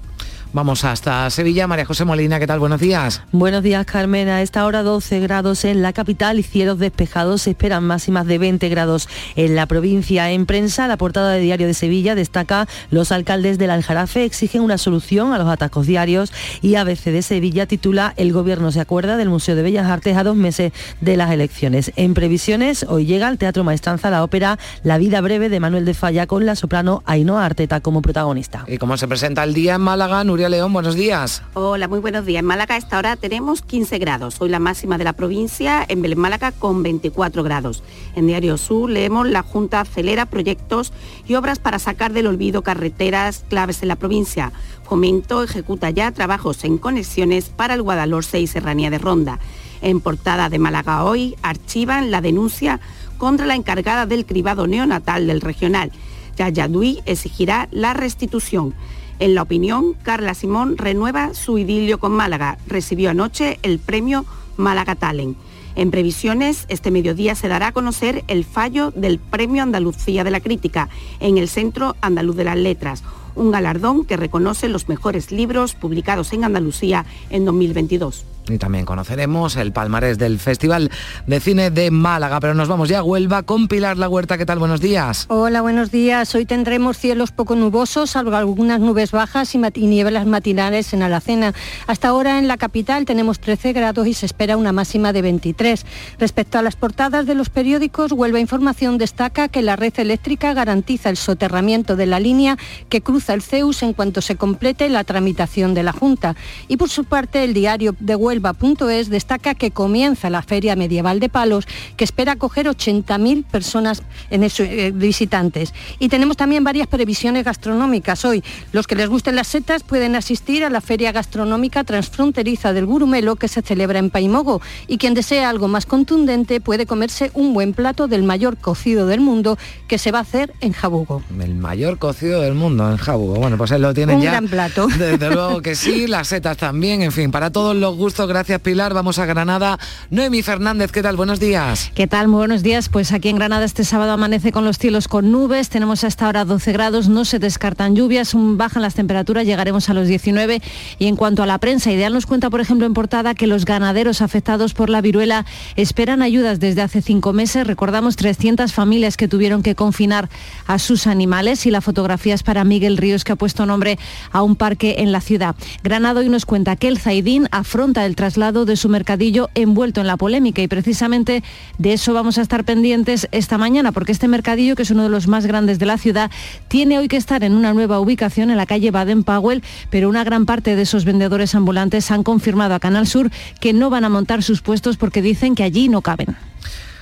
Vamos hasta Sevilla. María José Molina, ¿qué tal? Buenos días. Buenos días, Carmen. A esta hora 12 grados en la capital y cielos despejados. Se esperan máximas de 20 grados en la provincia. En prensa, la portada de Diario de Sevilla destaca los alcaldes del Aljarafe exigen una solución a los atascos diarios y ABC de Sevilla titula El gobierno se acuerda del Museo de Bellas Artes a dos meses de las elecciones. En previsiones, hoy llega al Teatro Maestranza la ópera La vida breve de Manuel de Falla con la soprano Ainhoa Arteta como protagonista. Y como se presenta el día en Málaga, León, buenos días. Hola, muy buenos días. En Málaga a esta hora tenemos 15 grados. Hoy la máxima de la provincia, en Málaga con 24 grados. En Diario Sur leemos la Junta acelera proyectos y obras para sacar del olvido carreteras claves en la provincia. Fomento ejecuta ya trabajos en conexiones para el Guadalhorce y Serranía de Ronda. En portada de Málaga hoy archivan la denuncia contra la encargada del cribado neonatal del regional. Yaya Dui exigirá la restitución. En la opinión, Carla Simón renueva su idilio con Málaga. Recibió anoche el premio Málaga Talent. En previsiones, este mediodía se dará a conocer el fallo del Premio Andalucía de la Crítica en el Centro Andaluz de las Letras, un galardón que reconoce los mejores libros publicados en Andalucía en 2022. Y también conoceremos el palmarés del Festival de Cine de Málaga. Pero nos vamos ya a Huelva con Pilar La Huerta. ¿Qué tal? Buenos días. Hola, buenos días. Hoy tendremos cielos poco nubosos, salvo algunas nubes bajas y, y nieblas matinales en Alacena. Hasta ahora en la capital tenemos 13 grados y se espera una máxima de 23. Respecto a las portadas de los periódicos, Huelva Información destaca que la red eléctrica garantiza el soterramiento de la línea que cruza el CEUS en cuanto se complete la tramitación de la Junta. Y por su parte, el diario de Huelva Huelva.es destaca que comienza la Feria Medieval de Palos, que espera acoger 80.000 personas en eh, visitantes. Y tenemos también varias previsiones gastronómicas hoy. Los que les gusten las setas pueden asistir a la Feria Gastronómica Transfronteriza del Gurumelo, que se celebra en Paimogo. Y quien desea algo más contundente puede comerse un buen plato del mayor cocido del mundo, que se va a hacer en Jabugo. El mayor cocido del mundo en Jabugo. Bueno, pues lo tienen un ya. gran plato. Desde luego que sí, las setas también, en fin, para todos los gustos gracias Pilar. Vamos a Granada. Noemi Fernández, ¿qué tal? Buenos días. ¿Qué tal? Muy buenos días. Pues aquí en Granada este sábado amanece con los cielos con nubes. Tenemos hasta ahora 12 grados, no se descartan lluvias, bajan las temperaturas, llegaremos a los 19. Y en cuanto a la prensa, Ideal nos cuenta, por ejemplo, en portada que los ganaderos afectados por la viruela esperan ayudas desde hace cinco meses. Recordamos 300 familias que tuvieron que confinar a sus animales y la fotografía es para Miguel Ríos, que ha puesto nombre a un parque en la ciudad. Granado hoy nos cuenta que el Zaidín afronta el traslado de su mercadillo envuelto en la polémica y precisamente de eso vamos a estar pendientes esta mañana porque este mercadillo, que es uno de los más grandes de la ciudad, tiene hoy que estar en una nueva ubicación en la calle Baden-Powell, pero una gran parte de esos vendedores ambulantes han confirmado a Canal Sur que no van a montar sus puestos porque dicen que allí no caben.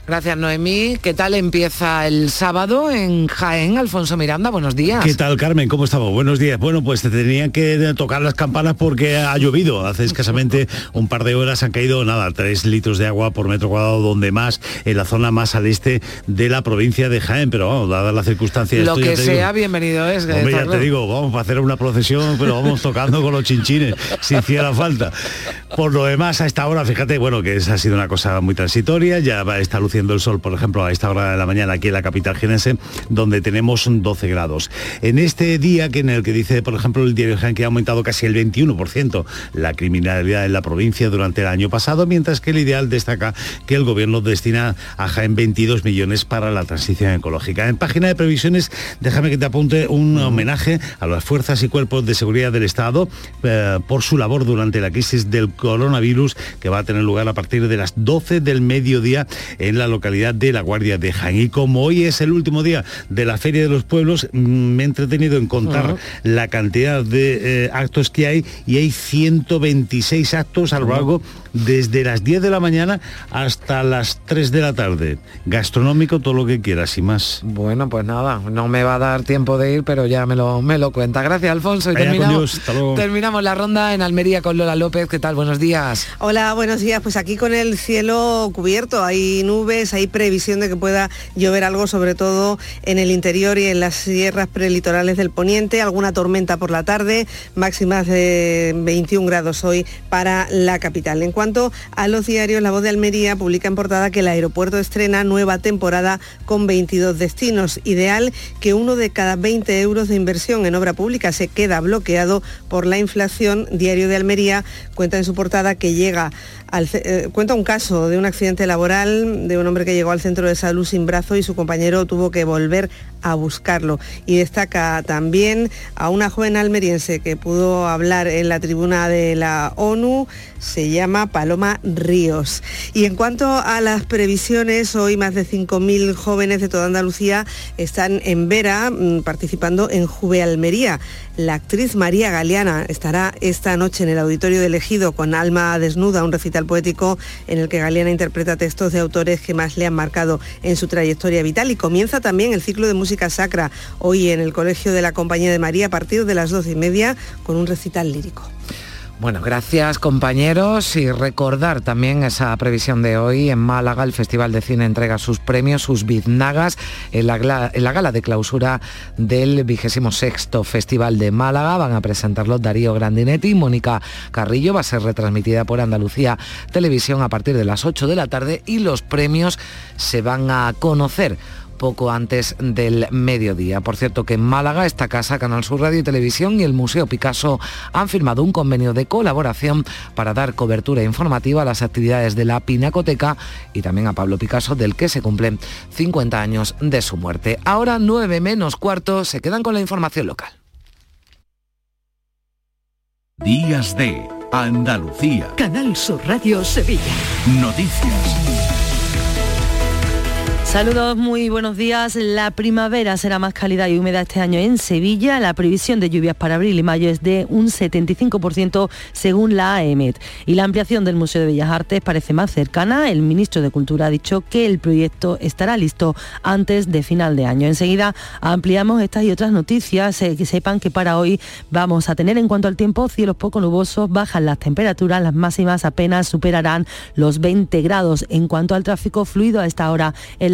Gracias, Noemí. ¿Qué tal empieza el sábado en Jaén? Alfonso Miranda, buenos días. ¿Qué tal, Carmen? ¿Cómo estamos? Buenos días. Bueno, pues te tenían que tocar las campanas porque ha llovido. Hace escasamente un par de horas han caído, nada, tres litros de agua por metro cuadrado, donde más, en la zona más al este de la provincia de Jaén. Pero vamos, dadas las circunstancias... Lo que sea, bienvenido es. Hombre, ya te digo, vamos a hacer una procesión, pero vamos tocando con los chinchines, si hiciera falta. Por lo demás, a esta hora, fíjate, bueno, que esa ha sido una cosa muy transitoria, ya va a estar el sol, por ejemplo, a esta hora de la mañana aquí en la capital genense, donde tenemos 12 grados. En este día que en el que dice, por ejemplo, el diario Jaén que ha aumentado casi el 21% la criminalidad en la provincia durante el año pasado, mientras que el ideal destaca que el gobierno destina a Jaén 22 millones para la transición ecológica. En página de previsiones, déjame que te apunte un homenaje a las fuerzas y cuerpos de seguridad del Estado eh, por su labor durante la crisis del coronavirus que va a tener lugar a partir de las 12 del mediodía en la localidad de La Guardia de Jaén. Y como hoy es el último día de la Feria de los Pueblos, me he entretenido en contar la cantidad de eh, actos que hay y hay 126 actos a lo largo desde las 10 de la mañana hasta las 3 de la tarde. Gastronómico, todo lo que quieras y más. Bueno, pues nada, no me va a dar tiempo de ir, pero ya me lo, me lo cuenta. Gracias, Alfonso. Y Allá con terminamos, Dios, hasta luego. terminamos la ronda en Almería con Lola López. ¿Qué tal? Buenos días. Hola, buenos días. Pues aquí con el cielo cubierto, hay nubes nubes, hay previsión de que pueda llover algo, sobre todo en el interior y en las sierras prelitorales del poniente, alguna tormenta por la tarde, máximas de 21 grados hoy para la capital. En cuanto a los diarios, La Voz de Almería publica en portada que el aeropuerto estrena nueva temporada con 22 destinos. Ideal que uno de cada 20 euros de inversión en obra pública se queda bloqueado por la inflación. Diario de Almería cuenta en su portada que llega eh, cuenta un caso de un accidente laboral de un hombre que llegó al centro de salud sin brazo y su compañero tuvo que volver a buscarlo. Y destaca también a una joven almeriense que pudo hablar en la tribuna de la ONU, se llama Paloma Ríos. Y en cuanto a las previsiones, hoy más de 5.000 jóvenes de toda Andalucía están en Vera mm, participando en Juve Almería. La actriz María Galeana estará esta noche en el auditorio de Elegido con Alma Desnuda, un recital poético en el que Galeana interpreta textos de autores que más le han marcado en su trayectoria vital y comienza también el ciclo de música sacra hoy en el Colegio de la Compañía de María a partir de las doce y media con un recital lírico. Bueno, gracias compañeros y recordar también esa previsión de hoy. En Málaga el Festival de Cine entrega sus premios, sus biznagas, en la, gala de clausura del vigésimo sexto Festival de Málaga. Van a presentarlo Darío Grandinetti y Mónica Carrillo. Va a ser retransmitida por Andalucía Televisión a partir de las 8 de la tarde y los premios se van a conocer poco antes del mediodía. Por cierto que en Málaga, esta casa, Canal Sur Radio y Televisión y el Museo Picasso han firmado un convenio de colaboración para dar cobertura informativa a las actividades de la Pinacoteca y también a Pablo Picasso, del que se cumplen 50 años de su muerte. Ahora 9 menos cuarto, se quedan con la información local. Días de Andalucía. Canal Sur Radio Sevilla. Noticias. Saludos, muy buenos días. La primavera será más cálida y húmeda este año en Sevilla. La previsión de lluvias para abril y mayo es de un 75% según la AEMET. Y la ampliación del Museo de Bellas Artes parece más cercana. El ministro de Cultura ha dicho que el proyecto estará listo antes de final de año. Enseguida ampliamos estas y otras noticias. Eh, que sepan que para hoy vamos a tener en cuanto al tiempo cielos poco nubosos, bajan las temperaturas, las máximas apenas superarán los 20 grados. En cuanto al tráfico fluido a esta hora en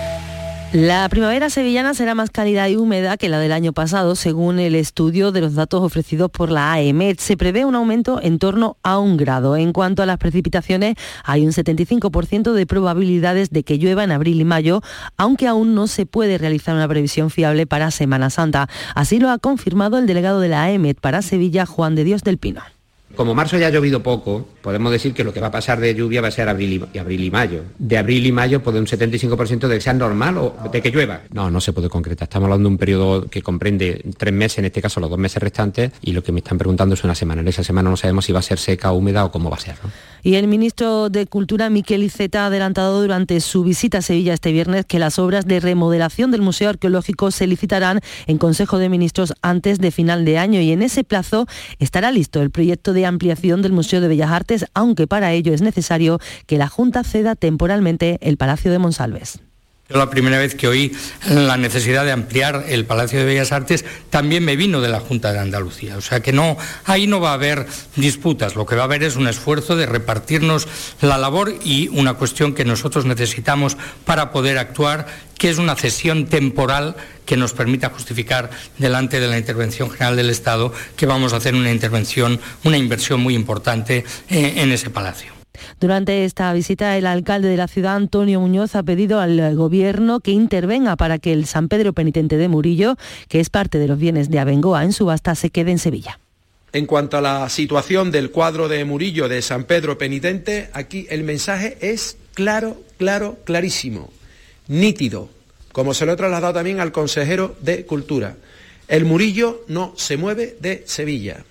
La primavera sevillana será más cálida y húmeda que la del año pasado, según el estudio de los datos ofrecidos por la AEMET. Se prevé un aumento en torno a un grado. En cuanto a las precipitaciones, hay un 75% de probabilidades de que llueva en abril y mayo, aunque aún no se puede realizar una previsión fiable para Semana Santa. Así lo ha confirmado el delegado de la AEMET para Sevilla, Juan de Dios del Pino. Como marzo ya ha llovido poco, podemos decir que lo que va a pasar de lluvia va a ser abril y, abril y mayo. De abril y mayo puede un 75% de que sea normal o de que llueva. No, no se puede concretar. Estamos hablando de un periodo que comprende tres meses, en este caso los dos meses restantes, y lo que me están preguntando es una semana. En esa semana no sabemos si va a ser seca, húmeda o cómo va a ser. Y el ministro de Cultura, Miquel Iceta, ha adelantado durante su visita a Sevilla este viernes que las obras de remodelación del Museo Arqueológico se licitarán en Consejo de Ministros antes de final de año y en ese plazo estará listo el proyecto de ampliación del Museo de Bellas Artes, aunque para ello es necesario que la Junta ceda temporalmente el Palacio de Monsalves. Yo la primera vez que oí la necesidad de ampliar el Palacio de Bellas Artes también me vino de la Junta de Andalucía. O sea que no, ahí no va a haber disputas, lo que va a haber es un esfuerzo de repartirnos la labor y una cuestión que nosotros necesitamos para poder actuar, que es una cesión temporal que nos permita justificar delante de la intervención general del Estado que vamos a hacer una intervención, una inversión muy importante eh, en ese palacio. Durante esta visita, el alcalde de la ciudad, Antonio Muñoz, ha pedido al gobierno que intervenga para que el San Pedro Penitente de Murillo, que es parte de los bienes de Abengoa en subasta, se quede en Sevilla. En cuanto a la situación del cuadro de Murillo de San Pedro Penitente, aquí el mensaje es claro, claro, clarísimo, nítido, como se lo he trasladado también al consejero de Cultura. El Murillo no se mueve de Sevilla.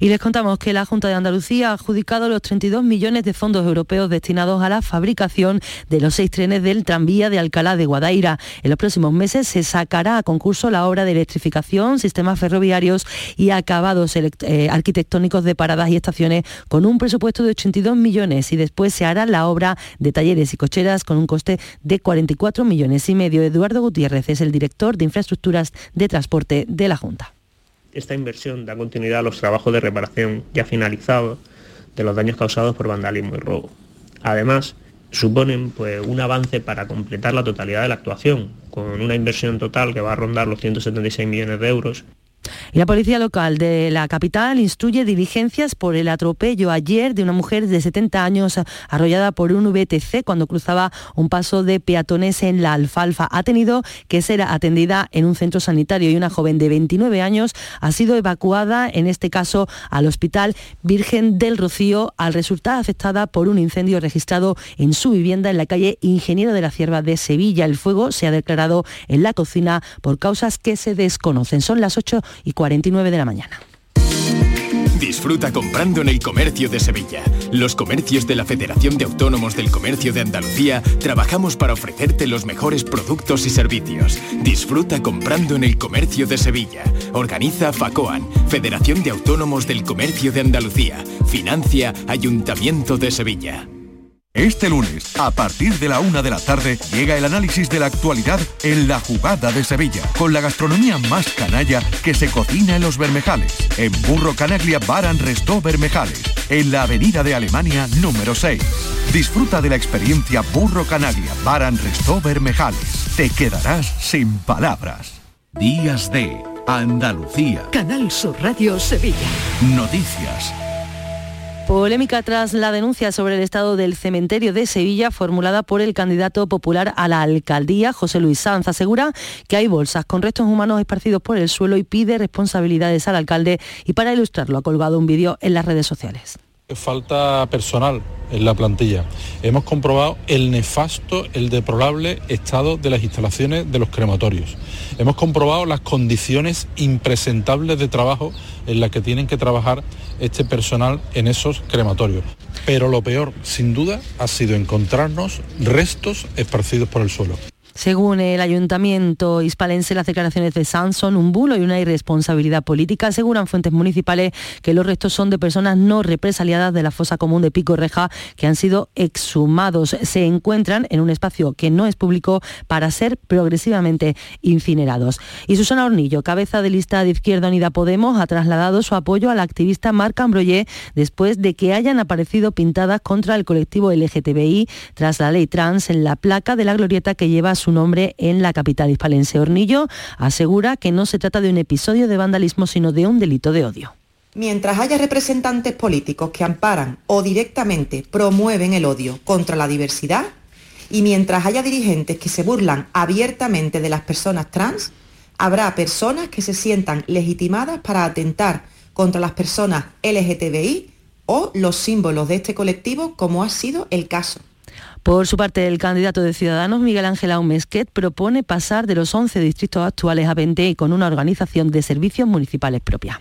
Y les contamos que la Junta de Andalucía ha adjudicado los 32 millones de fondos europeos destinados a la fabricación de los seis trenes del tranvía de Alcalá de Guadaira. En los próximos meses se sacará a concurso la obra de electrificación, sistemas ferroviarios y acabados eh, arquitectónicos de paradas y estaciones con un presupuesto de 82 millones y después se hará la obra de talleres y cocheras con un coste de 44 millones y medio. Eduardo Gutiérrez es el director de infraestructuras de transporte de la Junta. Esta inversión da continuidad a los trabajos de reparación ya finalizados de los daños causados por vandalismo y robo. Además, suponen pues, un avance para completar la totalidad de la actuación, con una inversión total que va a rondar los 176 millones de euros la policía local de la capital instruye diligencias por el atropello ayer de una mujer de 70 años arrollada por un VTC cuando cruzaba un paso de peatones en la alfalfa. Ha tenido que ser atendida en un centro sanitario y una joven de 29 años ha sido evacuada, en este caso al Hospital Virgen del Rocío, al resultar afectada por un incendio registrado en su vivienda en la calle Ingeniero de la Cierva de Sevilla. El fuego se ha declarado en la cocina por causas que se desconocen. Son las 8 y 49 de la mañana. Disfruta comprando en el comercio de Sevilla. Los comercios de la Federación de Autónomos del Comercio de Andalucía trabajamos para ofrecerte los mejores productos y servicios. Disfruta comprando en el comercio de Sevilla. Organiza FACOAN, Federación de Autónomos del Comercio de Andalucía. Financia Ayuntamiento de Sevilla. Este lunes, a partir de la una de la tarde, llega el análisis de la actualidad en la jugada de Sevilla, con la gastronomía más canalla que se cocina en los Bermejales, en Burro Canaglia Baran Restó Bermejales, en la avenida de Alemania número 6. Disfruta de la experiencia Burro Canaglia Baran Restó Bermejales. Te quedarás sin palabras. Días de Andalucía. Canal Sur Radio Sevilla. Noticias Polémica tras la denuncia sobre el estado del cementerio de Sevilla formulada por el candidato popular a la alcaldía, José Luis Sanz. Asegura que hay bolsas con restos humanos esparcidos por el suelo y pide responsabilidades al alcalde y para ilustrarlo ha colgado un vídeo en las redes sociales. Falta personal en la plantilla. Hemos comprobado el nefasto, el deplorable estado de las instalaciones de los crematorios. Hemos comprobado las condiciones impresentables de trabajo en las que tienen que trabajar este personal en esos crematorios. Pero lo peor, sin duda, ha sido encontrarnos restos esparcidos por el suelo. Según el ayuntamiento hispalense, las declaraciones de Sanz son un bulo y una irresponsabilidad política. Aseguran fuentes municipales que los restos son de personas no represaliadas de la fosa común de Pico Reja que han sido exhumados. Se encuentran en un espacio que no es público para ser progresivamente incinerados. Y Susana Hornillo, cabeza de lista de Izquierda Unida Podemos, ha trasladado su apoyo al activista Marc Ambroyé después de que hayan aparecido pintadas contra el colectivo LGTBI tras la ley trans en la placa de la glorieta que lleva su nombre en la capital hispalense. Hornillo asegura que no se trata de un episodio de vandalismo, sino de un delito de odio. Mientras haya representantes políticos que amparan o directamente promueven el odio contra la diversidad, y mientras haya dirigentes que se burlan abiertamente de las personas trans, habrá personas que se sientan legitimadas para atentar contra las personas LGTBI o los símbolos de este colectivo, como ha sido el caso. Por su parte, el candidato de Ciudadanos, Miguel Ángel Aumesquet, propone pasar de los 11 distritos actuales a 20 y con una organización de servicios municipales propia.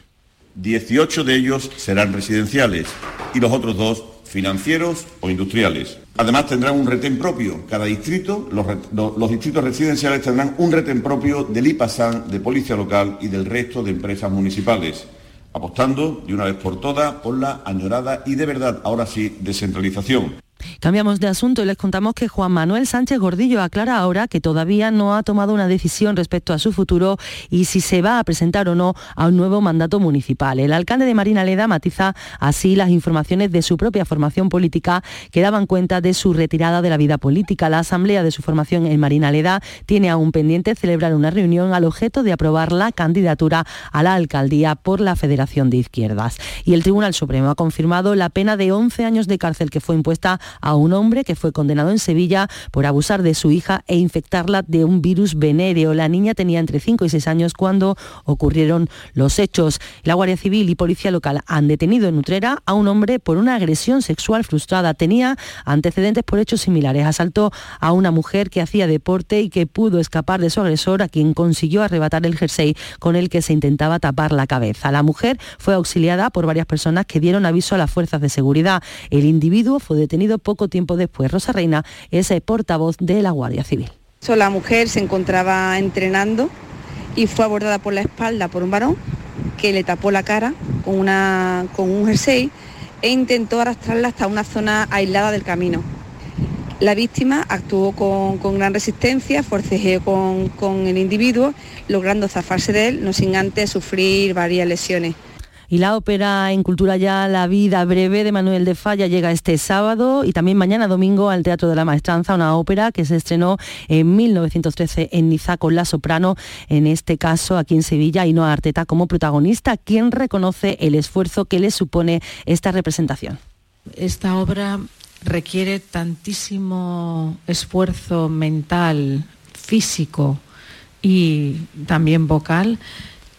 18 de ellos serán residenciales y los otros dos financieros o industriales. Además tendrán un retén propio. Cada distrito, los, los, distritos residenciales tendrán un retén propio del IPASAN, de Policía Local y del resto de empresas municipales, apostando de una vez por todas por la añorada y de verdad, ahora sí, descentralización. Cambiamos de asunto y les contamos que Juan Manuel Sánchez Gordillo aclara ahora que todavía no ha tomado una decisión respecto a su futuro y si se va a presentar o no a un nuevo mandato municipal. El alcalde de Marina Leda matiza así las informaciones de su propia formación política que daban cuenta de su retirada de la vida política. La asamblea de su formación en Marina Leda tiene aún pendiente celebrar una reunión al objeto de aprobar la candidatura a la alcaldía por la Federación de Izquierdas. Y el Tribunal Supremo ha confirmado la pena de 11 años de cárcel que fue impuesta a un hombre que fue condenado en Sevilla por abusar de su hija e infectarla de un virus venéreo. La niña tenía entre 5 y 6 años cuando ocurrieron los hechos. La Guardia Civil y Policía Local han detenido en Utrera a un hombre por una agresión sexual frustrada. Tenía antecedentes por hechos similares. Asaltó a una mujer que hacía deporte y que pudo escapar de su agresor, a quien consiguió arrebatar el jersey con el que se intentaba tapar la cabeza. La mujer fue auxiliada por varias personas que dieron aviso a las fuerzas de seguridad. El individuo fue detenido poco tiempo después. Rosa Reina es el portavoz de la Guardia Civil. La mujer se encontraba entrenando y fue abordada por la espalda por un varón que le tapó la cara con, una, con un jersey e intentó arrastrarla hasta una zona aislada del camino. La víctima actuó con, gran resistencia, forcejeó con, con el individuo, logrando zafarse de él, no sin antes sufrir varias lesiones. Y la ópera en Cultura Ya, La vida breve de Manuel de Falla llega este sábado y también mañana domingo al Teatro de la Maestranza, una ópera que se estrenó en 1913 en Niza con la soprano, en este caso aquí en Sevilla, y no Arteta como protagonista, quien reconoce el esfuerzo que le supone esta representación. Esta obra requiere tantísimo esfuerzo mental, físico y también vocal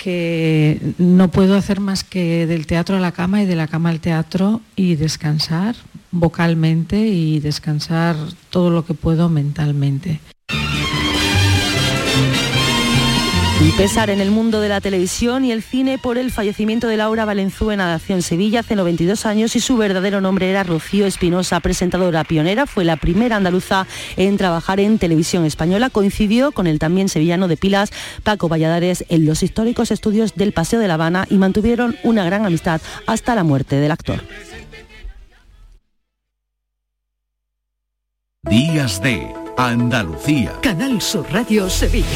que no puedo hacer más que del teatro a la cama y de la cama al teatro y descansar vocalmente y descansar todo lo que puedo mentalmente. Y pesar en el mundo de la televisión y el cine por el fallecimiento de Laura Valenzuela nació en Sevilla hace 92 años y su verdadero nombre era Rocío Espinosa, presentadora pionera, fue la primera andaluza en trabajar en televisión española, coincidió con el también sevillano de Pilas, Paco Valladares, en los históricos estudios del Paseo de La Habana y mantuvieron una gran amistad hasta la muerte del actor. Días de Andalucía. Canal Sur Radio Sevilla.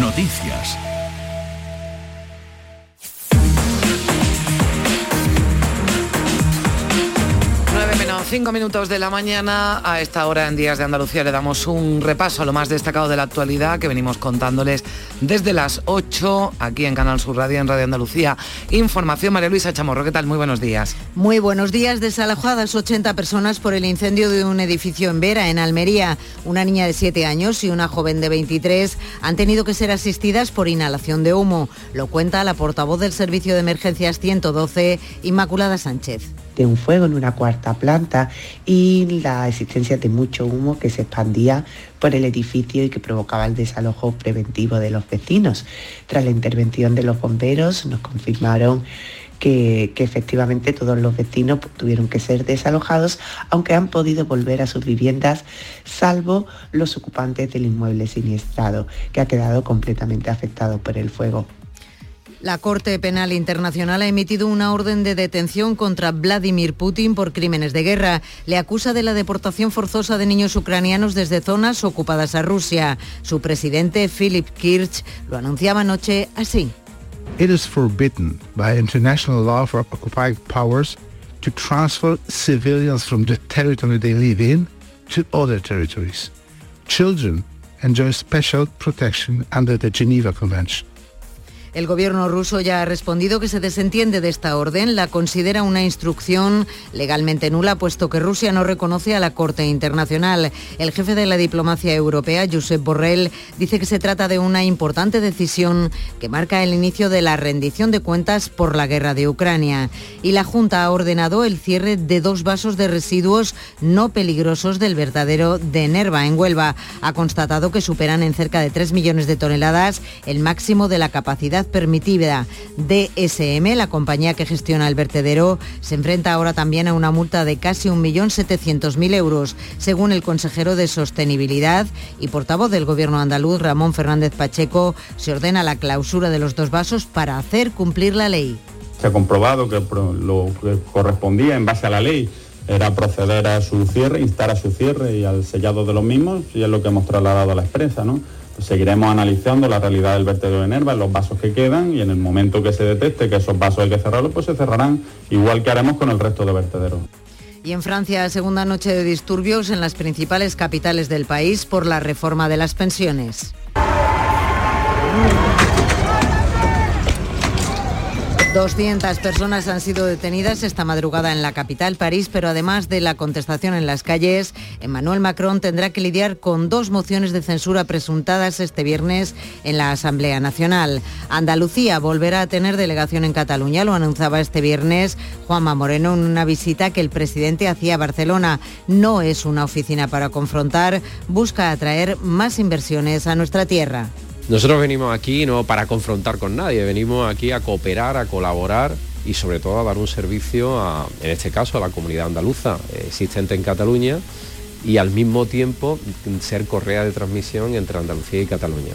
Noticias. 5 minutos de la mañana, a esta hora en Días de Andalucía le damos un repaso a lo más destacado de la actualidad que venimos contándoles desde las 8 aquí en Canal Sur Radio, en Radio Andalucía. Información, María Luisa Chamorro, ¿qué tal? Muy buenos días. Muy buenos días, desalojadas 80 personas por el incendio de un edificio en Vera, en Almería. Una niña de 7 años y una joven de 23 han tenido que ser asistidas por inhalación de humo. Lo cuenta la portavoz del Servicio de Emergencias 112, Inmaculada Sánchez de un fuego en una cuarta planta y la existencia de mucho humo que se expandía por el edificio y que provocaba el desalojo preventivo de los vecinos. Tras la intervención de los bomberos nos confirmaron que, efectivamente todos los vecinos tuvieron que ser desalojados, aunque han podido volver a sus viviendas, salvo los ocupantes del inmueble siniestrado, que ha quedado completamente afectado por el fuego. La Corte Penal Internacional ha emitido una orden de detención contra Vladimir Putin por crímenes de guerra. Le acusa de la deportación forzosa de niños ucranianos desde zonas ocupadas a Rusia. Su presidente, Philip Kirch, lo anunciaba anoche así. It is forbidden by international law for occupied powers to transfer civilians from the territory they live in to other territories. Children enjoy special protection under the Geneva Convention. El gobierno ruso ya ha respondido que se desentiende de esta orden, la considera una instrucción legalmente nula, puesto que Rusia no reconoce a la Corte Internacional. El jefe de la diplomacia europea, Josep Borrell, dice que se trata de una importante decisión que marca el inicio de la rendición de cuentas por la guerra de Ucrania. Y la Junta ha ordenado el cierre de dos vasos de residuos no peligrosos del verdadero de Nerva, en Huelva. Ha constatado que superan en cerca de 3 millones de toneladas el máximo de la capacidad permitida. DSM, la compañía que gestiona el vertedero, se enfrenta ahora también a una multa de casi 1.700.000 euros, según el consejero de Sostenibilidad y portavoz del Gobierno andaluz, Ramón Fernández Pacheco, se ordena la clausura de los dos vasos para hacer cumplir la ley. Se ha comprobado que lo que correspondía en base a la ley era proceder a su cierre, instar a su cierre y al sellado de los mismos, y es lo que hemos trasladado a la expresa, ¿no? Seguiremos analizando la realidad del vertedero de Nerva, los vasos que quedan y en el momento que se detecte que esos vasos hay que cerrarlos, pues se cerrarán igual que haremos con el resto de vertederos. Y en Francia, segunda noche de disturbios en las principales capitales del país por la reforma de las pensiones. 200 personas han sido detenidas esta madrugada en la capital, París, pero además de la contestación en las calles, Emmanuel Macron tendrá que lidiar con dos mociones de censura presuntadas este viernes en la Asamblea Nacional. Andalucía volverá a tener delegación en Cataluña, lo anunciaba este viernes Juanma Moreno en una visita que el presidente hacía a Barcelona. No es una oficina para confrontar, busca atraer más inversiones a nuestra tierra. Nosotros venimos aquí no para confrontar con nadie, venimos aquí a cooperar, a colaborar y sobre todo a dar un servicio, a, en este caso, a la comunidad andaluza existente en Cataluña y al mismo tiempo ser correa de transmisión entre Andalucía y Cataluña.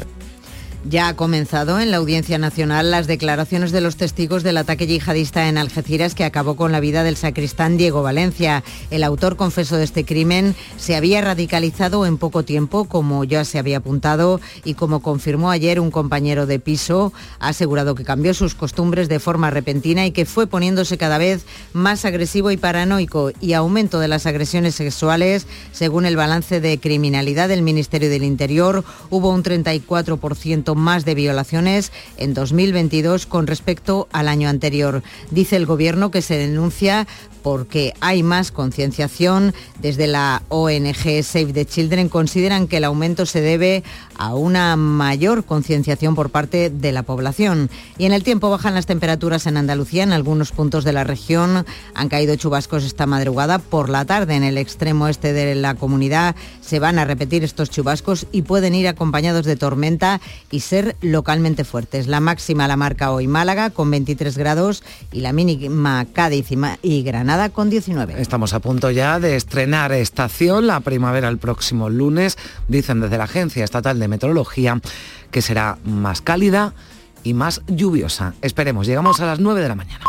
Ya ha comenzado en la Audiencia Nacional las declaraciones de los testigos del ataque yihadista en Algeciras que acabó con la vida del sacristán Diego Valencia. El autor confeso de este crimen se había radicalizado en poco tiempo, como ya se había apuntado, y como confirmó ayer un compañero de piso, ha asegurado que cambió sus costumbres de forma repentina y que fue poniéndose cada vez más agresivo y paranoico y aumento de las agresiones sexuales. Según el balance de criminalidad del Ministerio del Interior, hubo un 34% más de violaciones en 2022 con respecto al año anterior. Dice el Gobierno que se denuncia porque hay más concienciación. Desde la ONG Save the Children consideran que el aumento se debe a una mayor concienciación por parte de la población. Y en el tiempo bajan las temperaturas en Andalucía. En algunos puntos de la región han caído chubascos esta madrugada. Por la tarde en el extremo este de la comunidad se van a repetir estos chubascos y pueden ir acompañados de tormenta y ser localmente fuertes. La máxima la marca hoy Málaga con 23 grados y la mínima Cádiz y Con 19. Estamos a punto ya de estrenar estación, la primavera el próximo lunes, dicen desde la Agencia Estatal de Meteorología que será más cálida y más lluviosa. Esperemos, llegamos a las 9 de la mañana.